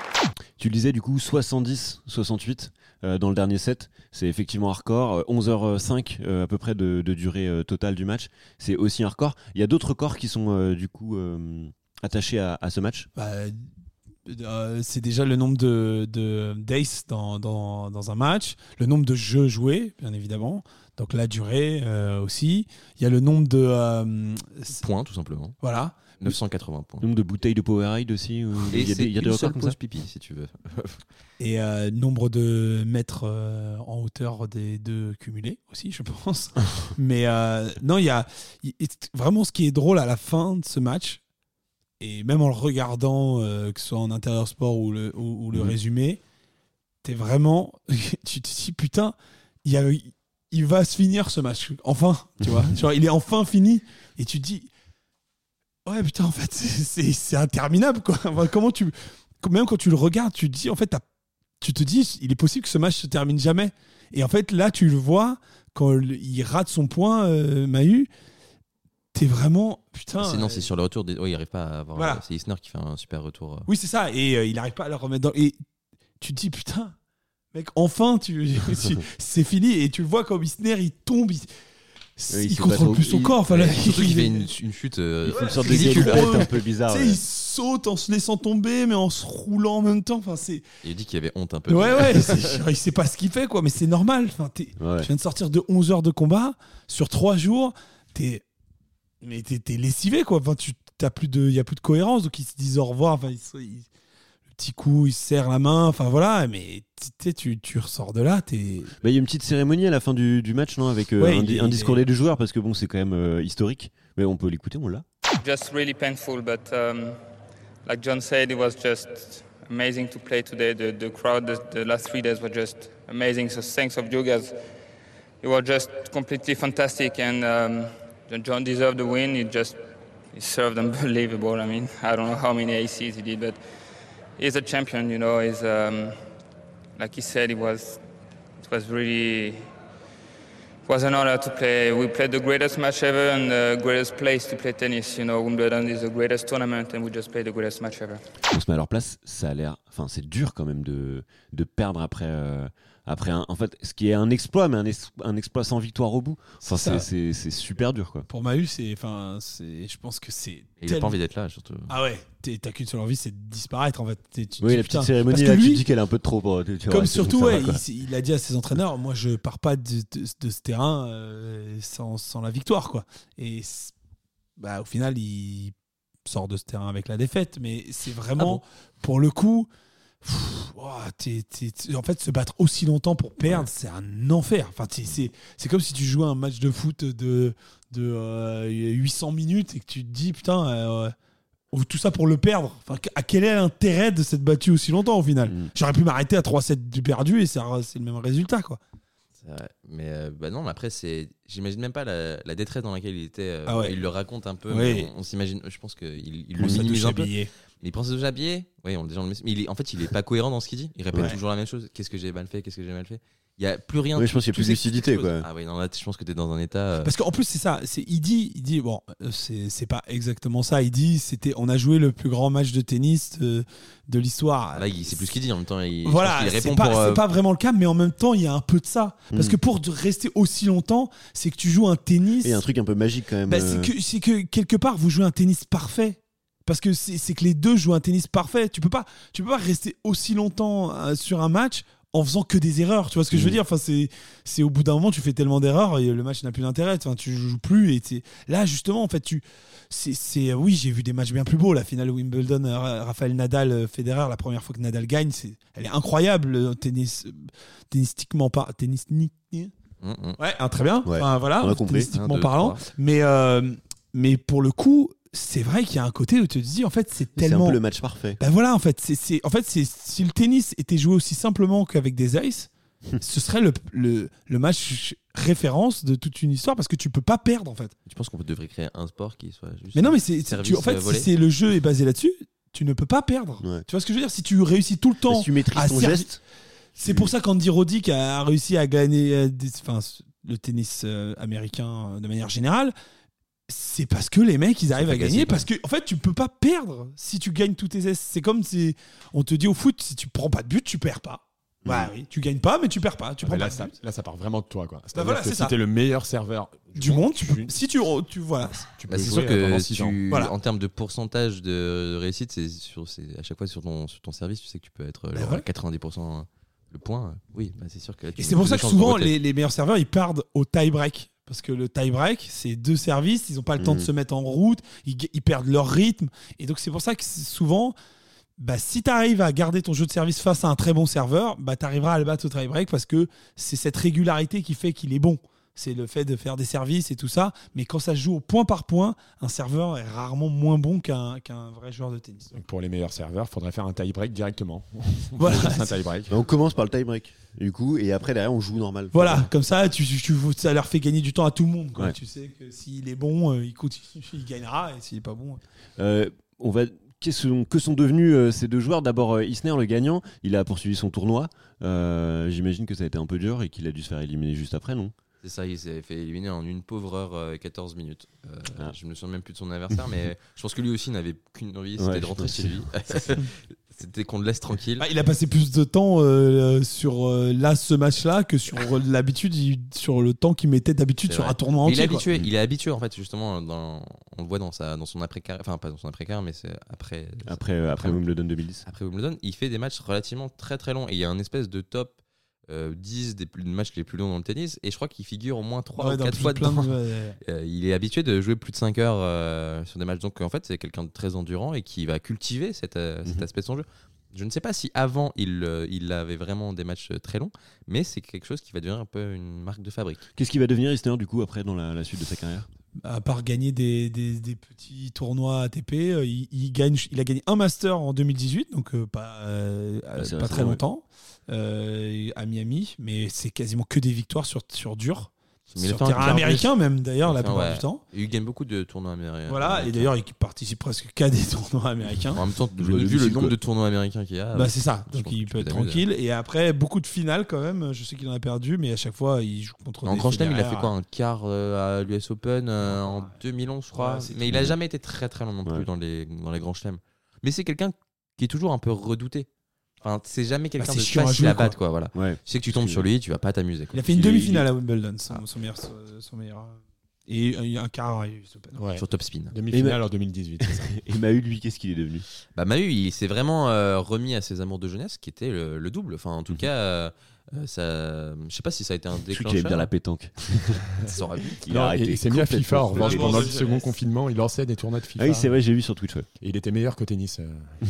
Tu le disais du coup 70-68 euh, dans le dernier set. C'est effectivement hardcore. Euh, 11h05 euh, à peu près de, de durée euh, totale du match. C'est aussi hardcore. Il y a d'autres corps qui sont euh, du coup euh, attachés à, à ce match? Bah, euh, c'est déjà le nombre de, de d'ace dans, dans, dans un match, le nombre de jeux joués, bien évidemment. Donc la durée euh, aussi. Il y a le nombre de. euh, c- Point, tout simplement. voilà. 980 points. Nombre de bouteilles de Powerade aussi. Et Il y a des, y a des records seule comme pause ça. pipi, si tu veux. Et euh, nombre de mètres euh, en hauteur des deux cumulés aussi, je pense. Mais euh, non, il y a vraiment ce qui est drôle à la fin de ce match, et même en le regardant, euh, que ce soit en intérieur sport ou le, ou, ou le résumé, t'es vraiment. tu te dis, putain, il, y a- il va se finir ce match. Enfin, tu vois. Genre, il est enfin fini. Et tu te dis, ouais, putain, en fait, c'est- interminable, quoi. Enfin, comment tu. Même quand tu le regardes, tu te dis, en fait, tu te dis, il est possible que ce match se termine jamais. Et en fait, là, tu le vois, quand il rate son point, euh, Mahu, t'es vraiment. Putain. Sinon, euh, c'est sur le retour. Des... Oui, il arrive pas à avoir. Voilà. C'est Isner qui fait un super retour. euh. Oui, c'est ça. Et euh, il n'arrive pas à le remettre dans. Et tu te dis, putain, mec, enfin, tu, tu- c'est fini. Et tu le vois comme Isner, il tombe, il, il il contrôle plus son il- corps. Enfin, là, Surtout qu'il il- fait une, une chute. euh, Il fait une sorte de ridicule. galopette un peu bizarre. tu sais, ouais. il saute en se laissant tomber, mais en se roulant en même temps. Enfin, c'est. Il dit qu'il avait honte un peu. Ouais, ouais, il sait pas ce qu'il fait, quoi, mais c'est normal. Enfin, t'es- Ouais. Tu viens de sortir de 11 heures de combat sur 3 jours, t'es. Mais t'es, t'es lessivé, quoi. Enfin, tu t'as plus de, y a plus de cohérence, donc ils se disent au revoir. Enfin, ils petit coup, il se serre la main. Enfin voilà, mais tu sais, tu, ressors de là, t'es. Bah, il y a une petite cérémonie à la fin du, du match, non Avec euh, Ouais, un, il un discours des deux joueurs, parce que bon, c'est quand même euh, historique. Mais on peut l'écouter, on l'a. Just really painful, but um, like John said, it was just amazing to play today. The, the crowd, the, the last three days were just amazing. So thanks of you guys. It was just completely fantastic, and um, John deserved the win. He just he served unbelievable. I mean, I don't know how many ACs he did, but he's a champion. You know, he's um, like he said, it was it was really it was an honor to play. We played the greatest match ever and the greatest place to play tennis. You know, Wimbledon is the greatest tournament, and we just played the greatest match ever. On se met à leur place, ça a l'air. Enfin, c'est dur quand même de, de perdre après. euh, après un, en fait, ce qui est un exploit, mais un, es- un exploit sans victoire au bout. Enfin, C'est super dur, quoi. Pour Mahu, c'est, enfin, c'est, je pense que c'est. Il a pas envie d'être là, surtout. Ah ouais, t'es- t'as qu'une seule envie, c'est de disparaître en fait. Tu Oui, la putain, petite cérémonie, parce que là, tu lui- te dis qu'elle est un peu trop. pour- tu vois, Comme surtout, va, ouais, il, il a dit à ses entraîneurs, moi je pars pas de, de- de ce terrain euh, sans, sans la victoire, quoi. Et bah, au final, il sort de ce terrain avec la défaite, mais c'est vraiment, pour le coup, pff, en fait, se battre aussi longtemps pour perdre, c'est un enfer. Enfin, c'est comme si tu jouais un match de foot de, de euh, 800 minutes et que tu te dis, putain, euh, ou tout ça pour le perdre. Enfin, à quel est l'intérêt de s'être battu aussi longtemps au final Mm. J'aurais pu m'arrêter à 3-7 du perdu et c'est le même résultat, quoi. Vrai. Mais euh, bah non, mais après, c'est, j'imagine même pas la, la détresse dans laquelle il était. euh, Ah ouais. Il le raconte un peu. Oui. mais On, on s'imagine. Je pense qu'il il Il le minimise un peu. Il prend ses douches habillées. Oui, on, déjà, on le met- Mais il est, en fait, il est pas cohérent dans ce qu'il dit. Il répète Ouais. toujours la même chose. Qu'est-ce que j'ai mal fait? Qu'est-ce que j'ai mal fait? Il y a plus rien. Oui, je pense qu'il y a Tout plus de lucidité, quoi. Ah oui, non, là, je pense que tu es dans un état. euh, Parce qu'en plus, c'est ça. C'est, il dit, il dit, bon, euh, c'est, c'est pas exactement ça. Il dit, c'était, on a joué le plus grand match de tennis de, de l'histoire. Là, il sait plus ce qu'il dit en même temps. Il, je Voilà, qu'il c'est répond pas, pour. euh, c'est pas vraiment le cas, mais en même temps, il y a un peu de ça. Parce Mm. que pour de- rester aussi longtemps, c'est que tu joues un tennis. Et un truc un peu magique quand même. Bah, euh, c'est, que, c'est que quelque part, vous jouez un tennis parfait. Parce que c'est, que les deux jouent un tennis parfait. Tu peux pas, tu peux pas rester aussi longtemps euh, sur un match en faisant que des erreurs. Tu vois ce que je veux Mm. dire? Enfin, c'est, c'est au bout d'un moment, tu fais tellement d'erreurs et le match n'a plus d'intérêt. Enfin, tu joues plus. Et là, justement, en fait, tu. C'est, oui, j'ai vu des matchs bien plus beaux. La finale Wimbledon, euh, Ra- Raphaël Nadal, euh, Federer, la première fois que Nadal gagne, c'est, elle est incroyable, tennis, tennistiquement pas, tennis, hum, hum. Ouais, hein, très bien. Ouais, Enfin, voilà, tennistiquement parlant. Mais, euh, mais pour le coup, c'est vrai qu'il y a un côté où tu te dis, en fait, c'est C'est un tellement. peu le match parfait. Ben voilà, en fait, c'est, c'est- en fait, c'est, si le tennis était joué aussi simplement qu'avec des aces, ce serait le, le, le match référence de toute une histoire parce que tu peux pas perdre en fait. Tu penses qu'on devrait créer un sport qui soit juste. Mais non, mais c'est, c'est- tu- en fait, si c'est le jeu est basé là-dessus, tu ne peux pas perdre. Ouais. Tu vois ce que je veux dire? Si tu réussis tout le temps, Si tu maîtrises ton geste, c'est pour ça qu'Andy Roddick a réussi à gagner euh, des- enfin, le tennis euh, américain euh, de manière générale. C'est parce que les mecs, ils arrivent à gagner. Parce que, en fait, tu peux pas perdre si tu gagnes tous tes essais. C'est comme si on te dit au foot, si tu prends pas de but, tu perds pas. Ouais, oui, tu gagnes pas, mais tu perds pas. Tu Ah, prends là, pas de ça, but. là, ça part vraiment de toi. Quoi. C'est-à-dire voilà, que c'est si t'es le meilleur serveur Du monde, tu peux. Si tu, tu voilà. tu Bah, peux c'est jouer sûr pendant que six ans. tu, Voilà. en termes de pourcentage de réussite, c'est sur, c'est à chaque fois sur ton, sur ton service, tu sais que tu peux être Bah, genre, voilà. à 90% le point. euh, Oui, bah, c'est sûr que là, tu- Et c'est pour ça que souvent les, les meilleurs serveurs ils perdent au tie break parce que le tie break c'est deux services, ils n'ont pas le temps de Mhm. se mettre en route, ils, ils perdent leur rythme et donc c'est pour ça que souvent bah, si tu arrives à garder ton jeu de service face à un très bon serveur, bah, tu arriveras à le battre au tie break parce que c'est cette régularité qui fait qu'il est bon. C'est le fait de faire des services et tout ça. Mais quand ça se joue au point par point, un serveur est rarement moins bon qu'un qu'un vrai joueur de tennis. Donc pour les meilleurs serveurs, il faudrait faire un tie-break directement. Voilà. Un tie-break. bah, on commence par le tie break. Du coup, et après derrière on joue normal. Voilà, comme ça, tu, tu- ça leur fait gagner du temps à tout le monde. quoi. Ouais. Tu sais que s'il est bon, euh, il, continue, il gagnera, et s'il est pas bon. Euh, on va. que sont devenus euh, ces deux joueurs? D'abord, euh, Isner, le gagnant, il a poursuivi son tournoi. Euh, J'imagine que ça a été un peu dur et qu'il a dû se faire éliminer juste après, non? C'est ça, il s'est fait éliminer en une pauvre heure euh, 14 minutes. Euh, Ah. Je me souviens même plus de son adversaire, mais je pense que lui aussi n'avait qu'une envie, c'était Ouais, de rentrer chez lui. c'était qu'on le laisse tranquille. Ah, il a passé plus de temps euh, sur euh, là ce match-là que sur l'habitude, sur le temps qu'il mettait d'habitude sur vrai. un tournoi Mais il est entier. quoi. habitué, il est habitué en fait justement dans, on le voit dans sa dans son après carrière enfin pas dans son après carrière mais c'est après Après, euh, après Wimbledon 2010. après Wimbledon, il fait des matchs relativement très très longs et il y a un espèce de top euh, 10 des plus- matchs les plus longs dans le tennis et je crois qu'il figure au moins 3 Ouais, ou dans 4 plus- fois de- ouais. Euh, il est habitué de jouer plus de 5 heures euh, sur des matchs donc en fait c'est quelqu'un de très endurant et qui va cultiver cet, euh, cet Mhm. aspect de son jeu. Je ne sais pas si avant il, euh, il avait vraiment des matchs très longs, mais c'est quelque chose qui va devenir un peu une marque de fabrique. Qu'est-ce qui va devenir Isner du coup après dans la, la suite de sa carrière? À part gagner des, des- des petits tournois ATP, euh, il, il gagne, il a gagné un Master en 2018, donc euh, pas, euh, Ah, pas très longtemps, euh, à Miami, mais c'est quasiment que des victoires sur, sur dur. Sur terrain américain même d'ailleurs la plupart ouais. du temps. Il gagne beaucoup de tournois américains. Voilà, et d'ailleurs il participe presque qu'à des tournois américains. En même temps, vu le nombre de tournois américains qu'il y a. Bah c'est ça, donc il peut être tranquille. Et après, beaucoup de finales quand même. Je sais qu'il en a perdu, mais à chaque fois, il joue contre En Grand Chelem, il a fait quoi Un quart euh, à l'US Open euh, en 2011, je crois. Ouais, mais il a jamais été très très long non plus Ouais. dans les dans les Grands Chelems. Mais c'est quelqu'un qui est toujours un peu redouté. Enfin, c'est jamais quelqu'un Bah, de chiant à facile jouer, à battre, quoi. quoi. Voilà. Ouais. Tu sais que tu tombes sur lui, tu vas pas t'amuser. Il a fait une demi-finale à Wimbledon, son, Ah. son meilleur. Son meilleur et un quart. Ouais. Sur top spin. Demi-finale en 2018. c'est ça. Et Mahu, lui, qu'est-ce qu'il est devenu? Bah Mahu, il s'est vraiment euh, remis à ses amours de jeunesse, qui était le, le double. Enfin, en tout Mhm. cas, euh, euh, ça, je sais pas si ça a été un Je déclencheur. qu'il aime bien la pétanque. Ça aurait pu. Il Non, a arrêté. et il s'est mis à. FIFA en revanche pendant le je- second confinement. Il lançait des tournois de FIFA. Ah oui, c'est vrai, j'ai vu sur Twitch. ouais. Et il était meilleur que tennis. euh.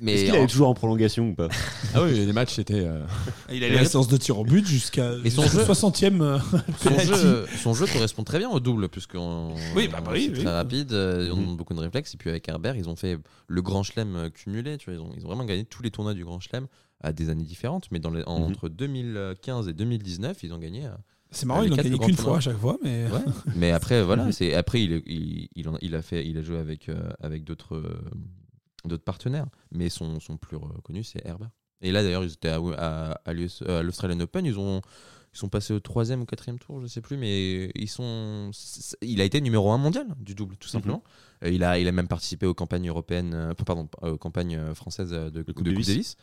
Mais Est-ce qu'il en- allait toujours en prolongation ou pas? Ah oui, les matchs c'était. euh, Il a la séance de tir au but jusqu'à Mais son jeu- 60e euh, son penalty. jeu, son jeu correspond très bien au double, puisqu'on Oui, bah, bah oui, c'est oui. très rapide, euh, ils ont Mhm. beaucoup de réflexes. Et puis avec Herbert, ils ont fait le Grand Chelem euh, cumulé. Tu vois, ils, ont, ils ont vraiment gagné tous les tournois du Grand Chelem à des années différentes. Mais dans les, en- Mhm. entre 2015 et 2019, ils ont gagné. euh, C'est marrant, les il n'en quatre gagné plus qu'une grands fois à chaque fois, mais Ouais. mais après, voilà, c'est après il, il, il, en- il a fait, il a joué avec euh, avec d'autres euh, d'autres partenaires, mais son, son plus reconnu c'est Herbert. Et là d'ailleurs, ils étaient à, à, à l'US à l'Australian Open, ils ont ils sont passés au troisième ou quatrième tour, je sais plus, mais ils sont. Il a été numéro un mondial du double, tout simplement. Euh, Il a, il a même participé aux campagnes européennes, euh, pardon, aux campagnes euh, françaises euh, de, de Coupe Coupe Davis. Davis.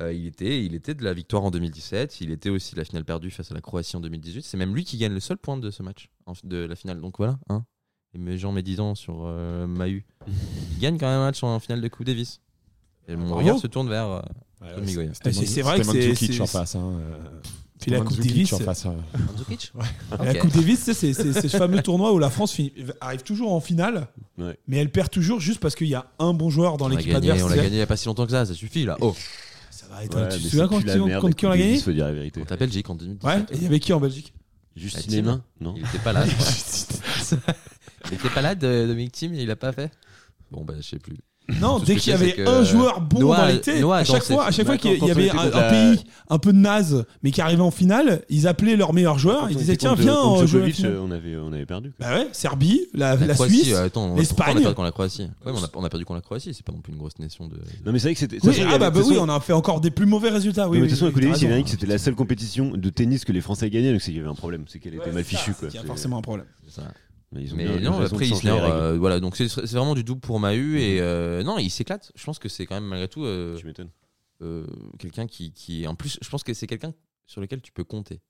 Euh, il était, il était de la victoire en 2017. Il était aussi de la finale perdue face à la Croatie en 2018. C'est même lui qui gagne le seul point de ce match, de la finale. Donc voilà, hein. Et mes gens médisants sur euh, Mahu. Il gagne quand même un match en finale de Coupe Davis. Et mon regard se tourne vers. euh, ouais, C'est- vrai que c'est- Mandzukic c'est- en face. hein, euh, Puis la Coupe Davis, euh. La. Coupe Davis, c'est ce fameux tournoi où la France finit- arrive toujours en finale, Ouais. mais elle perd toujours juste parce qu'il y a un bon joueur dans l'équipe adverse. on l'a gagné il n'y a pas si longtemps que ça, ça suffit là. Oh, Ça va être. Ouais, tu te souviens contre la qui, on- merde, contre qui on l'a gagné faut dire la vérité. contre la Belgique en 2017. Ouais, et il y avait qui en Belgique? Juste Tim. Némin Non Il était pas là. il était pas là de Dominic Thiem, il a pas fait? Bon, bah, je sais plus. Non, Tout dès qu'il y avait que un joueur bon Noah- dans l'été, Noah à chaque fois, à chaque fois qu'il y avait on un, la- pays un peu naze, mais qui arrivait en finale, ils appelaient leur meilleur joueur, ils on disaient tiens viens finale. euh, on avait, on avait perdu. quoi. Bah ouais, Serbie, la, la Croatie, Suisse. attends, on- l'Espagne. on a perdu contre la Croatie. Ouais, mais on, a, on a perdu contre la Croatie, c'est pas non plus une grosse nation de. Non, mais c'est vrai que c'était. Oui, il ah bah, bah oui, on a fait encore des plus mauvais résultats. Oui, mais de oui, toute façon, la il que c'était la seule compétition de tennis que les Français gagnaient, donc c'est qu'il y avait un problème, c'est qu'elle était mal fichue. qu'il y a C'est- forcément un problème. Mais ils ont Mais bien- non, après règles. euh, voilà, donc c'est c'est vraiment du double pour Mahu et euh, non, il s'éclate. Je pense que c'est quand même malgré tout euh, Tu m'étonnes. euh, quelqu'un qui, qui, en plus, je pense que c'est quelqu'un sur lequel tu peux compter.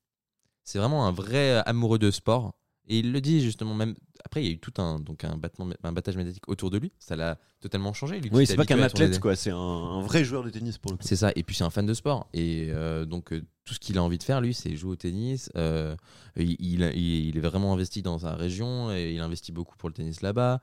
C'est vraiment un vrai amoureux de sport et il le dit justement même. Après, il y a eu tout un donc un battement, un battage médiatique autour de lui. Ça l'a totalement changé. Oui, c'est pas qu'un athlète, quoi, c'est un, un vrai joueur de tennis pour le coup. C'est ça. Et puis c'est un fan de sport. Et euh, donc euh, tout ce qu'il a envie de faire, lui, c'est jouer au tennis. Euh, il, il, il est vraiment investi dans sa région et il investit beaucoup pour le tennis là-bas.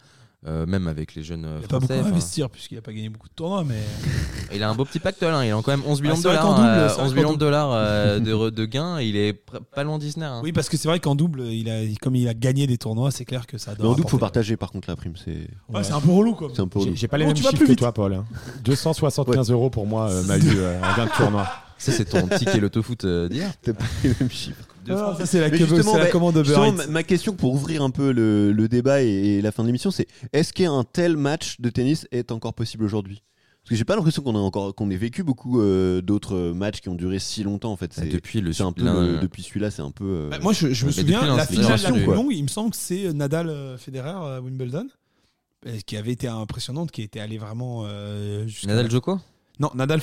euh, même avec les jeunes euh, Il a pas beaucoup français. à investir puisqu'il a pas gagné beaucoup de tournois, mais il a un beau petit pactole. hein. Il a quand même 11 millions Ah, de dollars. double, euh, c'est vrai 11 qu'en millions de dollars euh, de, gains. Il est pas loin d'Isner. hein. oui, parce que c'est vrai qu'en double, il a, comme il a gagné des tournois, c'est clair que ça Mais doit. en double, faut rapporter. partager par contre la prime. C'est Ouais, c'est un peu relou quoi. J'ai pas les Bon, mêmes chiffres que toi, Paul. hein. 275 euros pour moi, euh, euh, gain de tournoi. Ça, c'est ton ticket loto-foot euh, d'hier. T'as pas les mêmes chiffres. Ah, ça c'est la, Mais queue- justement, c'est la bah, commande Justement, Uber Eats. ma, ma question pour ouvrir un peu le, le débat et, et la fin de l'émission, c'est est-ce qu'un tel match de tennis est encore possible aujourd'hui? Parce que j'ai pas l'impression qu'on a encore qu'on ait vécu beaucoup euh, d'autres matchs qui ont duré si longtemps en fait. C'est Depuis le c'est un peu l'un- le- depuis celui-là, c'est un peu. euh, Bah, moi, je, je me Mais souviens, depuis la finale plus quoi. longue, il me semble que c'est Nadal euh, Federer à Wimbledon, euh, qui avait été impressionnante, qui était allé vraiment euh, jusqu'à- Nadal Joko Non, Nadal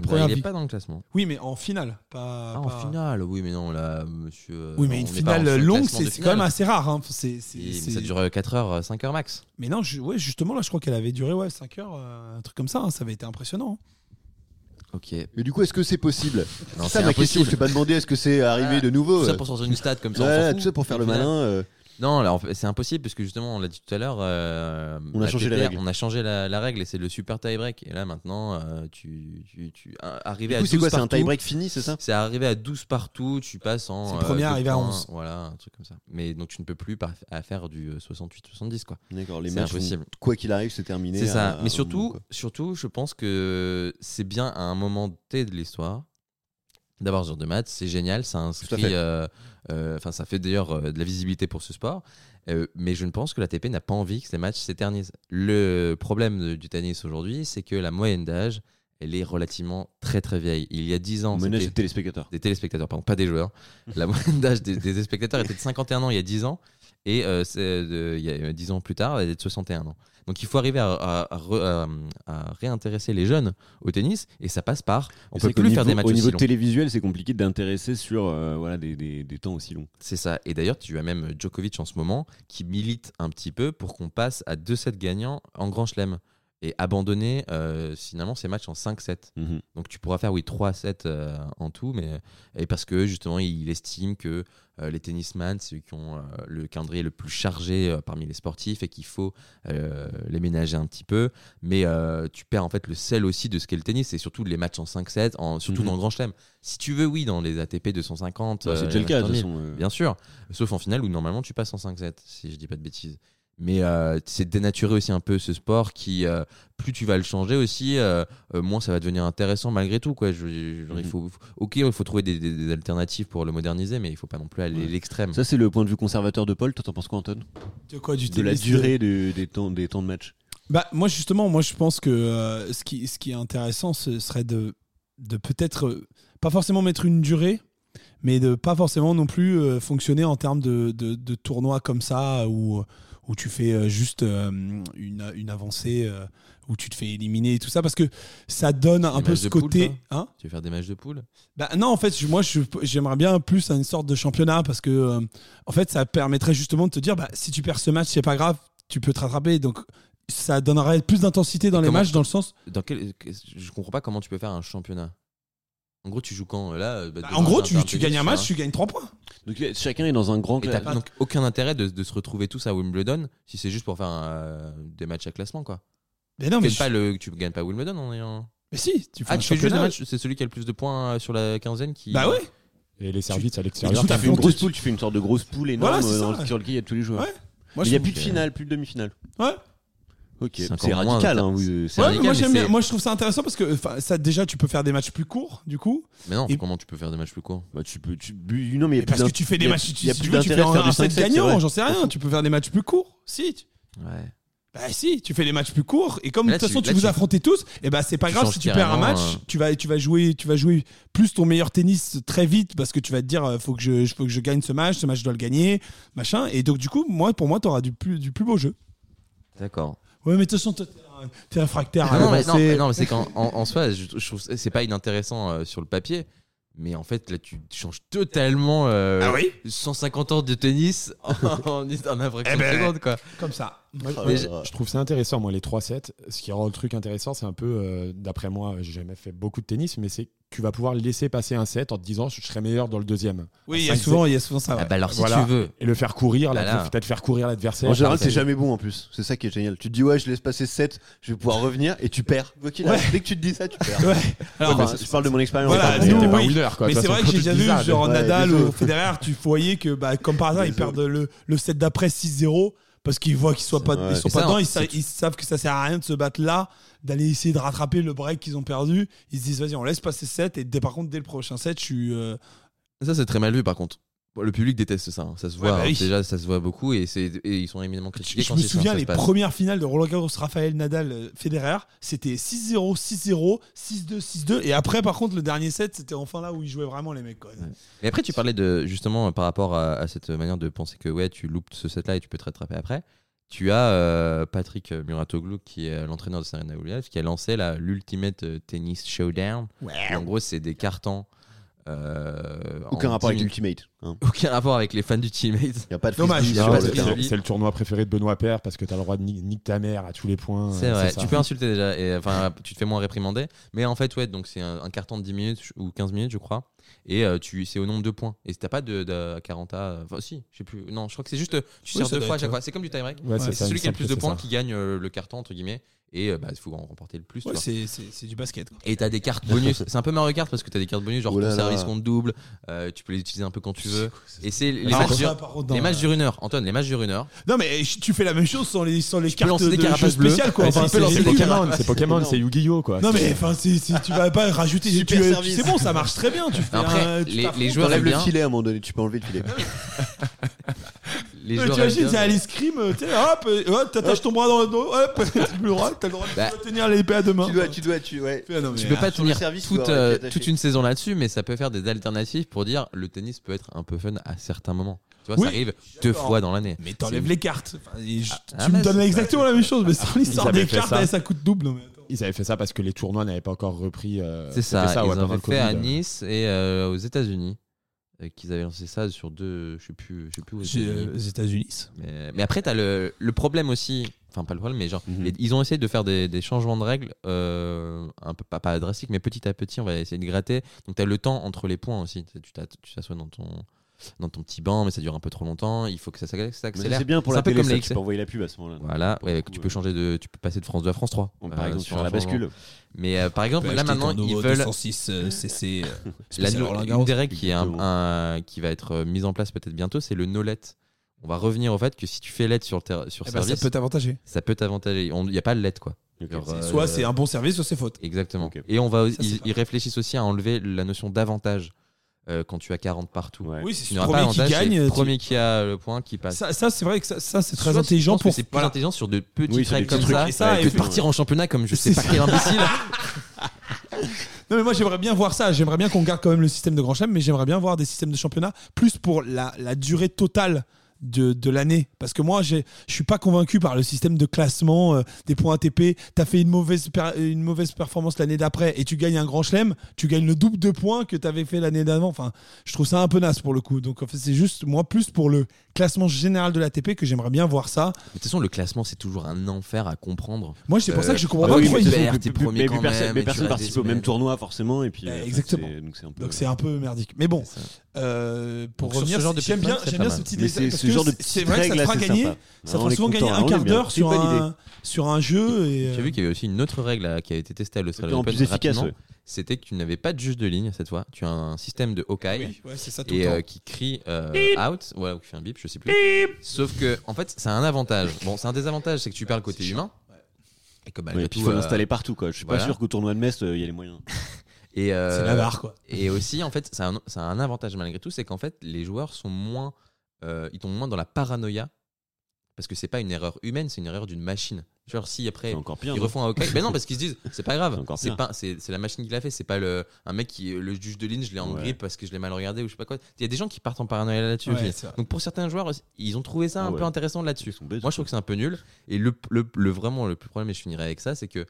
La Bah, Il est vie. pas dans le classement. Oui, mais en finale, pas. Ah, en pas- finale, oui, mais non, là, monsieur. euh, Oui, mais une n'est finale longue, c'est quand même assez rare. hein. Ça dure 4 heures, 5 heures max. Mais non, je- ouais, justement, là, je crois qu'elle avait duré ouais, 5 heures, euh, un truc comme ça. hein. Ça avait été impressionnant. hein. Ok. Mais du coup, est-ce que c'est possible? C'est ça ma question. impossible. Je t'ai pas demandé est-ce que c'est arrivé Ah, de nouveau. Tout ça euh, pour sortir une stat comme ça. ouais, tout ça pour faire le malin. euh, Non, là, en fait, c'est impossible parce que justement, on l'a dit tout à l'heure. euh, On a la changé les PPR, règles. On a changé la, la règle et c'est le super tie-break. Et là, maintenant, euh, tu, tu, tu arrivé Du à coup, 12 c'est quoi C'est un partout, tie-break fini, c'est ça C'est arrivé à 12 partout, tu passes en. C'est le euh, premier deux arrivé à points, 11. Voilà, un truc comme ça. Mais donc, tu ne peux plus par- à faire du euh, 68-70, quoi. D'accord, les C'est matchs, impossible. vont- quoi qu'il arrive, c'est terminé. C'est à- ça. à Mais moment, surtout, quoi. surtout, je pense que c'est bien à un moment T de l'histoire d'avoir ce genre de match. C'est génial, ça inscrit, euh, euh, enfin ça fait d'ailleurs euh, de la visibilité pour ce sport. Mais je ne pense que l'ATP n'a pas envie que ces matchs s'éternisent. Le problème de- du tennis aujourd'hui, c'est que la moyenne d'âge, elle est relativement très très vieille. Il y a 10 ans, c'était- des téléspectateurs. des téléspectateurs, pardon, pas des joueurs. La moyenne d'âge des, des spectateurs était de 51 ans il y a 10 ans, et il y a 10 ans plus tard, elle est de 61 ans. Donc il faut arriver à, à- à re- à- à réintéresser les jeunes au tennis, et ça passe par. On peut plus faire des matchs Au niveau aussi télévisuel, c'est compliqué d'intéresser sur euh, voilà, des, des- des temps aussi longs. C'est ça. Et d'ailleurs, tu as même Djokovic en ce moment qui milite un petit peu pour qu'on passe à 2-7 gagnants en Grand Chelem et abandonner euh, finalement ces matchs en 5-7. Mhm. Donc tu pourras faire oui 3 7 euh, en tout mais et parce que justement il estime que euh, les tennisman c'est ceux qui ont euh, le calendrier le plus chargé parmi les sportifs et qu'il faut les ménager un petit peu mais tu perds en fait le sel aussi de ce qu'est le tennis et surtout les matchs en 5 7 en, surtout Mhm. dans le grand chelem. Si tu veux oui dans les ATP 250 Ouais, c'est déjà le cas, de toute 1000, façon. Bien sûr, sauf en finale où normalement tu passes en 5-7, si je dis pas de bêtises. Mais euh, c'est dénaturer aussi un peu ce sport qui, euh, plus tu vas le changer aussi, euh, euh, moins ça va devenir intéressant malgré tout. Quoi. Je- je- genre, il Mhm. faut, ok, il faut trouver des, des- des alternatives pour le moderniser, mais il faut pas non plus aller Ouais. à l'extrême. Ça, c'est le point de vue conservateur de Paul. Toi, t'en penses quoi, Anton De quoi du De la durée du- des, temps, des temps de match Bah, moi, justement, moi, je pense que euh, ce, qui, ce qui est intéressant, ce serait de, de peut-être, pas forcément mettre une durée, mais de pas forcément non plus euh, fonctionner en termes de, de, de tournois comme ça, où, où tu fais euh, juste euh, une, une avancée, euh, où tu te fais éliminer et tout ça, parce que ça donne un Des peu ce poule, côté. Hein? Tu veux faire des matchs de poule? Bah, non, en fait, moi, j'aimerais bien plus une sorte de championnat parce que, euh, en fait, ça permettrait justement de te dire, bah, si tu perds ce match, c'est pas grave, tu peux te rattraper. Donc, ça donnerait plus d'intensité dans les matchs, dans le sens. Dans quel... Je comprends pas comment tu peux faire un championnat. En gros, tu joues quand là euh, bah, Bah, en gros, tu, gagnes un match, tu gagnes 3 points. Donc, chacun est dans un grand Et t'as cla- donc aucun intérêt de, de se retrouver tous à Wimbledon si c'est juste pour faire un, euh, des matchs à classement quoi. Mais non, Tu mais, gagnes je- pas le, tu gagnes pas Wimbledon en ayant. mais si, tu fais Ah, un tu fais juste des championnat. matchs, c'est celui qui a le plus de points euh, sur la quinzaine qui. Bah ouais. Et les services à l'extérieur. Tu fais une grosse tu- poule, tu fais une sorte de grosse poule énorme Voilà, c'est ça. dans- sur lequel il y a tous les joueurs. Ouais. Moi, il n'y a plus de finale, plus de demi-finale. Ouais. Ok, C'est radical. Hein, oui, c'est Ouais, radical, moi, mais j'aime bien. c'est- moi je trouve ça intéressant parce que ça déjà tu peux faire des matchs plus courts du coup Mais non, Et- comment tu peux faire des matchs plus courts? Bah, tu peux, tu, non mais il y a Et plus parce que tu fais des y a- matchs il y a si plus tu veux, tu fais un, un set 5-7, c'est gagnant j'en sais rien tu peux faire des matchs plus courts si tu- Ouais. bah si tu fais des matchs plus courts et comme de toute tu- façon tu là, vous tu- affrontez tous et bah c'est pas tu grave si tu perds un match euh. tu vas tu vas jouer tu vas jouer plus ton meilleur tennis très vite parce que tu vas te dire euh, faut que je faut que je gagne ce match ce match je dois le gagner machin et donc du coup moi pour moi t'auras du plus du plus beau jeu D'accord. Ouais mais de toute façon t'es un- t'es réfractaire à Non, mais, non, avancer. mais non, mais c'est qu'en en, en soi, je, je trouve que c'est pas inintéressant euh, sur le papier. Mais en fait, là, tu changes totalement euh, ah oui? 150 ans de tennis en, en, en un fraction Eh ben, de seconde, quoi. comme ça Moi, là je- je trouve ça intéressant, moi, les 3-7. Ce qui rend le truc intéressant, c'est un peu, euh, d'après moi, j'ai jamais fait beaucoup de tennis, mais c'est tu vas pouvoir laisser passer un set en te disant je serai meilleur dans le deuxième. oui il y a souvent il y a souvent ça Ah bah alors, si Voilà. tu veux. Et le faire courir, la- peut-être faire courir l'adversaire. En général, c'est jamais bon en plus. C'est ça qui est génial. Tu te dis, ouais, je laisse passer 7, je vais pouvoir revenir et tu perds. Dès que tu te dis ça, tu perds. Ouais. Alors, Enfin, je parle de mon expérience. Voilà. T'es pas oui. winner, quoi. mais c'est vrai que j'ai déjà vu genre ouais, Nadal ou Federer tu voyais que bah, comme par hasard ils perdent le, le set d'après 6-0 parce qu'ils voient qu'ils soient pas Ouais. ils sont Et pas ça, dedans hein, ils, sa- c'est- ils savent que ça sert à rien de se battre là d'aller essayer de rattraper le break qu'ils ont perdu ils se disent vas-y on laisse passer 7 et dès, par contre dès le prochain set je suis euh, Ça, c'est très mal vu, par contre. Le public déteste ça. hein. Ça se voit. bah hein. oui. Déjà, ça se voit beaucoup et, c'est- et ils sont éminemment critiqués. je quand me c'est souviens ça se les passe. premières finales de Roland Garros Raphaël Nadal euh, Federer c'était 6-0 6-0 6-2 6-2 et après par contre le dernier set c'était enfin là où ils jouaient vraiment les mecs quoi. Et après, tu parlais de justement par rapport à, à cette manière de penser que ouais, tu loupes ce set-là et tu peux te rattraper après. Tu as euh, Patrick Muratoglu qui est l'entraîneur de Serena Williams qui a lancé la l'Ultimate Tennis Showdown. Et en gros, c'est des cartons. Euh, Aucun rapport avec 10 l'Ultimate. hein. Aucun rapport avec les fans du teammate. Il n'y a pas de Dommage. c'est- le tournoi préféré de Benoît Père parce que tu as le droit de ni- niquer ta mère à tous les points. C'est euh, vrai, tu peux insulter déjà, et enfin tu te fais moins réprimander. Mais en fait, ouais, donc c'est un, un carton de 10 minutes ou 15 minutes, je crois. Et euh, tu, c'est au nombre de points. Et si t'as pas de, de 40 à. Enfin, si, je sais plus. Non, je crois que c'est juste. Tu Oui, sers deux fois à chaque fois. C'est comme du time break. Ouais, Ouais, c'est celui qui a le plus de points qui gagne euh, le carton, entre guillemets. Et euh, bah, il faut en remporter le plus. tu Ouais, c'est c'est- c'est du basket. quoi. Et t'as des cartes bonus. c'est un peu Mario Kart parce que t'as des cartes bonus, genre Oh là ton service compte double. euh, tu peux les utiliser un peu quand tu veux. Et c'est les, Alors, matchs, contre, dans les matchs durent une heure. Antoine, les matchs durent une heure. Non, mais tu fais la même chose sans les, sans les peux cartes lancer des de carapaces jeux spéciales, quoi. Enfin, c'est- c'est c'est- Pokémon, c'est Pokémon, c'est Yu-Gi-Oh quoi. Non, mais enfin, c'est- c'est- tu vas pas rajouter. Tu- service. C'est bon, ça marche très bien. Tu fais Après, tu les- les joueurs le filet à un moment donné, tu peux enlever le filet. Les Ouais, joueurs tu imagines, c'est à l'escrime, tu sais, hop, euh, hop, t'attaches ton bras dans le dos, hop, t'as plus le droit, t'as le droit Bah. de tenir l'épée à deux mains. tu dois, tu dois, tu ouais. Ah, non, Tu peux pas tenir service, toute, euh, toute une saison là-dessus, mais ça peut faire des alternatives pour dire le tennis peut être un peu fun à certains moments. Tu vois, Oui, ça arrive deux fois dans l'année. Mais t'enlèves les cartes. Enfin, et je- Ah, tu me donnes c'est- exactement la même chose, mais sans l'histoire des cartes, ça. ça coûte double. non, mais attends. Ils avaient fait ça parce que les tournois n'avaient pas encore repris. euh, C'est ça, ouais, ils pendant avaient fait à. Nice et euh, aux États-Unis. Euh, Qu'ils avaient lancé ça sur deux, je sais plus, je sais plus où. aux États-Unis. euh, les États-Unis. Mais, mais après, t'as le, le problème aussi, enfin pas le problème, mais genre, Mhm. les- ils ont essayé de faire des, des changements de règles, euh, un peu pas, pas drastiques, mais petit à petit, on va essayer de gratter. Donc t'as le temps entre les points aussi. Tu Tu tu t'assois dans ton, dans ton petit banc, mais ça dure un peu trop longtemps. Il faut que ça s'accélère. C'est bien pour C'est la un peu comme ça, les tu peux envoyer la pub à ce moment-là. Voilà, ouais, tu peux changer de, tu peux passer de France 2 à France 3. Par euh, exemple, sur la bascule. Mais euh, par exemple, là maintenant, ils veulent 206 euh, CC. euh, la, une des règles qui, est un- Exactement. un- qui va être euh, mise en place peut-être bientôt, c'est le no let. On va revenir au fait que si tu fais let sur, sur Eh ben, service, ça peut t'avantager. ça peut t'avantager. Il n'y a pas le let quoi. Euh, Soit c'est un bon service, soit c'est faute. Exactement. Et on va, Ça, ils réfléchissent aussi à enlever la notion d'avantage euh, quand tu as 40 partout. Ouais. Oui, c'est le premier qui gagne. le premier qui a le point qui passe. Ça, ça, c'est vrai que ça, ça, c'est très Soit- intelligent pour. c'est plus voilà. intelligent sur de petites Oui, règles comme ça, ça, que de partir en championnat comme je sais C'est pas quel imbécile. Non, mais moi, j'aimerais bien voir ça. J'aimerais bien qu'on garde quand même le système de Grand Chelem, mais j'aimerais bien voir des systèmes de championnat plus pour la, la durée totale. De, l'année. Parce que moi je suis pas convaincu par le système de classement euh, des points ATP t'as fait une mauvaise, performance l'année d'après et tu gagnes un grand chelem tu gagnes le double de points que tu avais fait l'année d'avant. Je trouve ça un peu naze pour le coup. Donc en fait c'est juste moi plus pour le classement général de l'ATP que j'aimerais bien voir ça. Mais De toute façon, le classement, c'est toujours un enfer à comprendre. moi c'est pour ça que je comprends Ah pas oui, pourquoi mais ils mais quand personne, même, mais personne participe au même tournoi forcément et puis Bah, euh, exactement. c'est- donc c'est un peu donc c'est un peu merdique. Mais bon euh, pour Donc, sur revenir ce genre de j'aime bien j'aime bien ce petit mais détail c'est ce vrai que ça fera gagner. ça fera souvent gagner un quart d'heure sur un, sur un jeu. J'ai euh, vu qu'il y avait aussi une autre règle qui a été testée à l'Australian C'était que tu n'avais pas de juge de ligne cette fois. Tu as un système de Hawkeye oui, ouais, c'est ça tout et le temps. euh, qui crie euh, out, ouais, ou qui fait un bip, je sais plus. Sauf que, en fait, c'est un avantage. Bon, c'est un désavantage, c'est que tu perds le côté humain. Et que Ouais, malgré et puis il faut euh, l'installer partout quoi. Je suis voilà. pas sûr qu'au tournoi de Metz euh, il y a les moyens. Et, euh, C'est la barre, quoi. Et aussi, en fait, ça a un, ça a un avantage malgré tout, c'est qu'en fait, les joueurs sont moins, euh, ils tombent moins dans la paranoïa parce que c'est pas une erreur humaine, c'est une erreur d'une machine. Genre si après C'est encore pire. ils refont un hockey, mais non parce qu'ils se disent c'est pas grave, c'est pas, la machine qui l'a fait, c'est pas le un mec qui le juge de ligne, je l'ai en Ouais. grippe parce que je l'ai mal regardé ou je sais pas quoi. Il y a des gens qui partent en paranoïa là-dessus. Ouais. Donc pour certains joueurs, ils ont trouvé ça Ah un ouais. peu intéressant là-dessus. Moi je trouve que c'est un peu nul. Et le, le, le- vraiment le plus problème, et je finirai avec ça, c'est que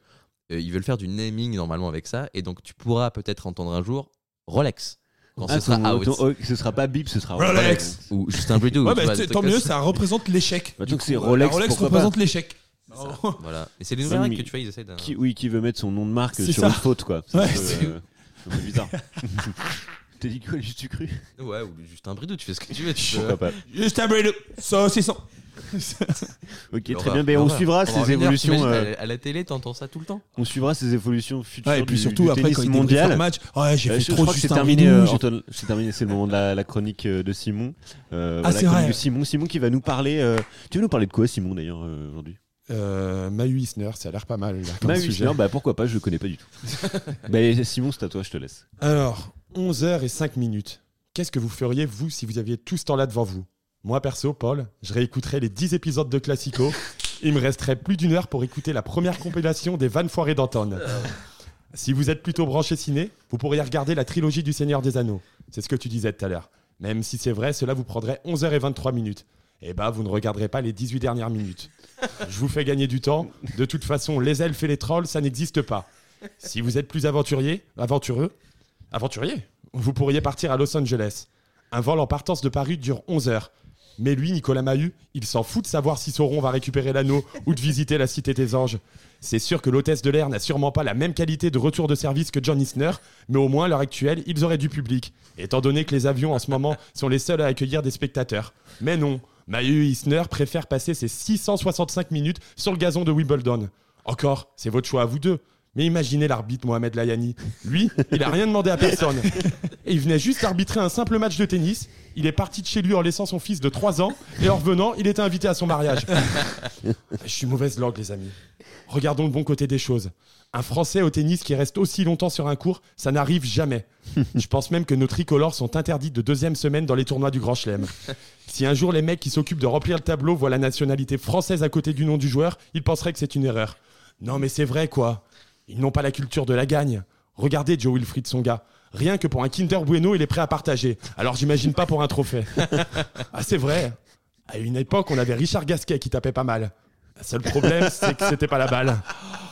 euh, ils veulent faire du naming normalement avec ça, et donc tu pourras peut-être entendre un jour Rolex quand Ah, ce sera ton- out. ton- oh, ce sera pas bip, ce sera Rolex. Ou Justin Bridou. Ouais, bah, tant mieux, ça. représente l'échec. Bah, donc c'est euh, Rolex, Rolex représente l'échec. Oh. Voilà. Et c'est les Ouais, nouvelles règles que tu vois, ils essayent. Qui, oui, qui veut mettre son nom de marque sur ça. une faute quoi. C'est Ouais, un euh, un peu bizarre. T'as dit quoi, juste tu cru? Ouais, ou Justin Bridou, tu fais ce que tu veux. Tu peux- pas? Juste un bridou. Saucisson. Ok, très bien. Ben, on suivra ces évolutions. euh, à la- télé, t'entends ça tout le temps? On suivra ces évolutions futures Ouais, et puis surtout, du après, tennis quand mondial. match, ouais, j'ai Euh, fait trop que c'est terminé, Antoine. C'est terminé, c'est le moment de la, la chronique euh, de Simon. Euh, Ah, voilà, c'est chronique vrai. de Simon. Simon qui va nous parler. euh, Tu veux nous parler de quoi, Simon, d'ailleurs, euh, aujourd'hui? Euh, Mahu Isner, ça a l'air pas mal. là, comme Bah bah pourquoi pas, je le connais pas du tout. bah, Simon, c'est à toi, je te laisse. Alors, 11h et 5 minutes. Qu'est-ce que vous feriez, vous, si vous aviez tout ce temps-là devant vous? Moi, perso, Paul, je réécouterais les 10 épisodes de Classico. Il me resterait plus d'une heure pour écouter la première compilation des vannes foirées d'Anton. Si vous êtes plutôt branché ciné, vous pourriez regarder la trilogie du Seigneur des Anneaux. C'est ce que tu disais tout à l'heure. Même si c'est vrai, cela vous prendrait 11h et 23 minutes. Eh bah, vous ne regarderez pas les 18 dernières minutes. Je vous fais gagner du temps. De toute façon, les elfes et les trolls, ça n'existe pas. Si vous êtes plus aventurier, aventureux, aventurier, vous pourriez partir à Los Angeles. Un vol en partance de Paris dure 11 heures. Mais lui, Nicolas Mahut, il s'en fout de savoir si Sauron va récupérer l'anneau ou de visiter la Cité des Anges. C'est sûr que l'hôtesse de l'air n'a sûrement pas la même qualité de retour de service que John Isner, mais au moins à l'heure actuelle, ils auraient du public, étant donné que les avions en ce moment sont les seuls à accueillir des spectateurs. Mais non, Mahut Isner préfère passer ses 665 minutes sur le gazon de Wimbledon. Encore, c'est votre choix à vous deux. Mais imaginez l'arbitre Mohamed Layani. Lui, il a rien demandé à personne. Et il venait juste arbitrer un simple match de tennis. Il est parti de chez lui en laissant son fils de 3 ans. Et en revenant, il était invité à son mariage. Je suis mauvaise langue, les amis. Regardons le bon côté des choses. Un Français au tennis qui reste aussi longtemps sur un court, ça n'arrive jamais. Je pense même que nos tricolores sont interdits de deuxième semaine dans les tournois du Grand Chelem. Si un jour les mecs qui s'occupent de remplir le tableau voient la nationalité française à côté du nom du joueur, ils penseraient que c'est une erreur. Non mais c'est vrai quoi. Ils n'ont pas la culture de la gagne. Regardez Joe Wilfried Songa. Rien que pour un Kinder Bueno, il est prêt à partager. Alors j'imagine pas pour un trophée. Ah c'est vrai. À une époque, on avait Richard Gasquet qui tapait pas mal. Le seul problème, c'est que c'était pas la balle.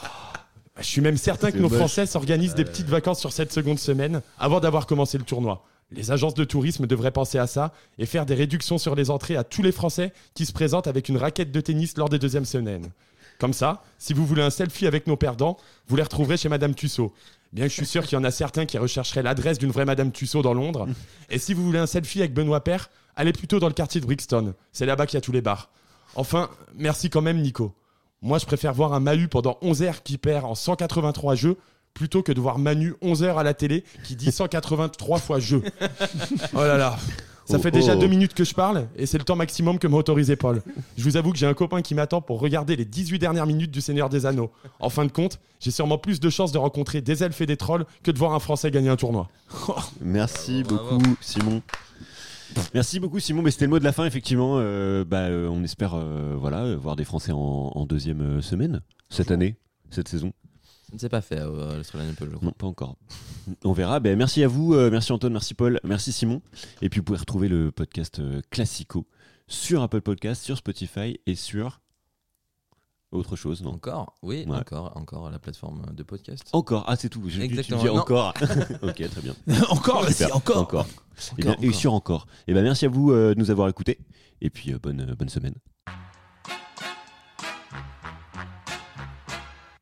Je suis même certain que nos moche. Français s'organisent des petites vacances sur cette seconde semaine avant d'avoir commencé le tournoi. Les agences de tourisme devraient penser à ça et faire des réductions sur les entrées à tous les Français qui se présentent avec une raquette de tennis lors des deuxièmes semaines. Comme ça, si vous voulez un selfie avec nos perdants, vous les retrouverez chez Madame Tussaud. Bien que je suis sûr qu'il y en a certains qui rechercheraient l'adresse d'une vraie Madame Tussaud dans Londres. Et si vous voulez un selfie avec Benoît Père, allez plutôt dans le quartier de Brixton. C'est là-bas qu'il y a tous les bars. Enfin, merci quand même Nico. Moi, je préfère voir un Mahu pendant 11 heures qui perd en 183 jeux plutôt que de voir Manu 11 heures à la télé qui dit 183 fois jeu. Oh là là. Ça Oh, fait déjà oh. deux minutes que je parle et c'est le temps maximum que m'a autorisé Paul. Je vous avoue que j'ai un copain qui m'attend pour regarder les 18 dernières minutes du Seigneur des Anneaux. En fin de compte, j'ai sûrement plus de chances de rencontrer des elfes et des trolls que de voir un Français gagner un tournoi. Merci Bravo. beaucoup, Simon. Merci beaucoup, Simon. Mais c'était le mot de la fin, effectivement. Euh, bah, euh, on espère euh, voilà, voir des Français en, en deuxième semaine cette année, cette saison. Ça ne s'est pas fait euh, je crois. Non, pas encore. On verra. Ben, merci à vous, euh, merci Antoine, merci Paul, merci Simon. Et puis vous pouvez retrouver le podcast euh, Classico sur Apple Podcast, sur Spotify et sur autre chose, non Encore Oui, Ouais. encore, encore la plateforme de podcast. Encore. Ah, c'est tout. Tu Exactement. disais Non. encore. ok, très bien. encore, encore. Encore. Eh bien, Encore, et sur encore. Et ben merci à vous euh, de nous avoir écoutés. Et puis euh, bonne, bonne semaine.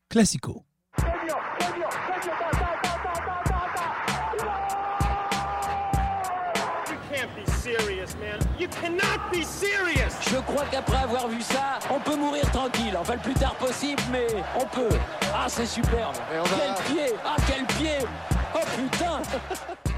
Classico. You can't be serious, man. You cannot be serious. Je crois qu'après avoir vu ça, on peut mourir tranquille. Enfin, le plus tard possible, mais on peut. Ah, c'est superbe. Quel pied Ah, quel pied Oh putain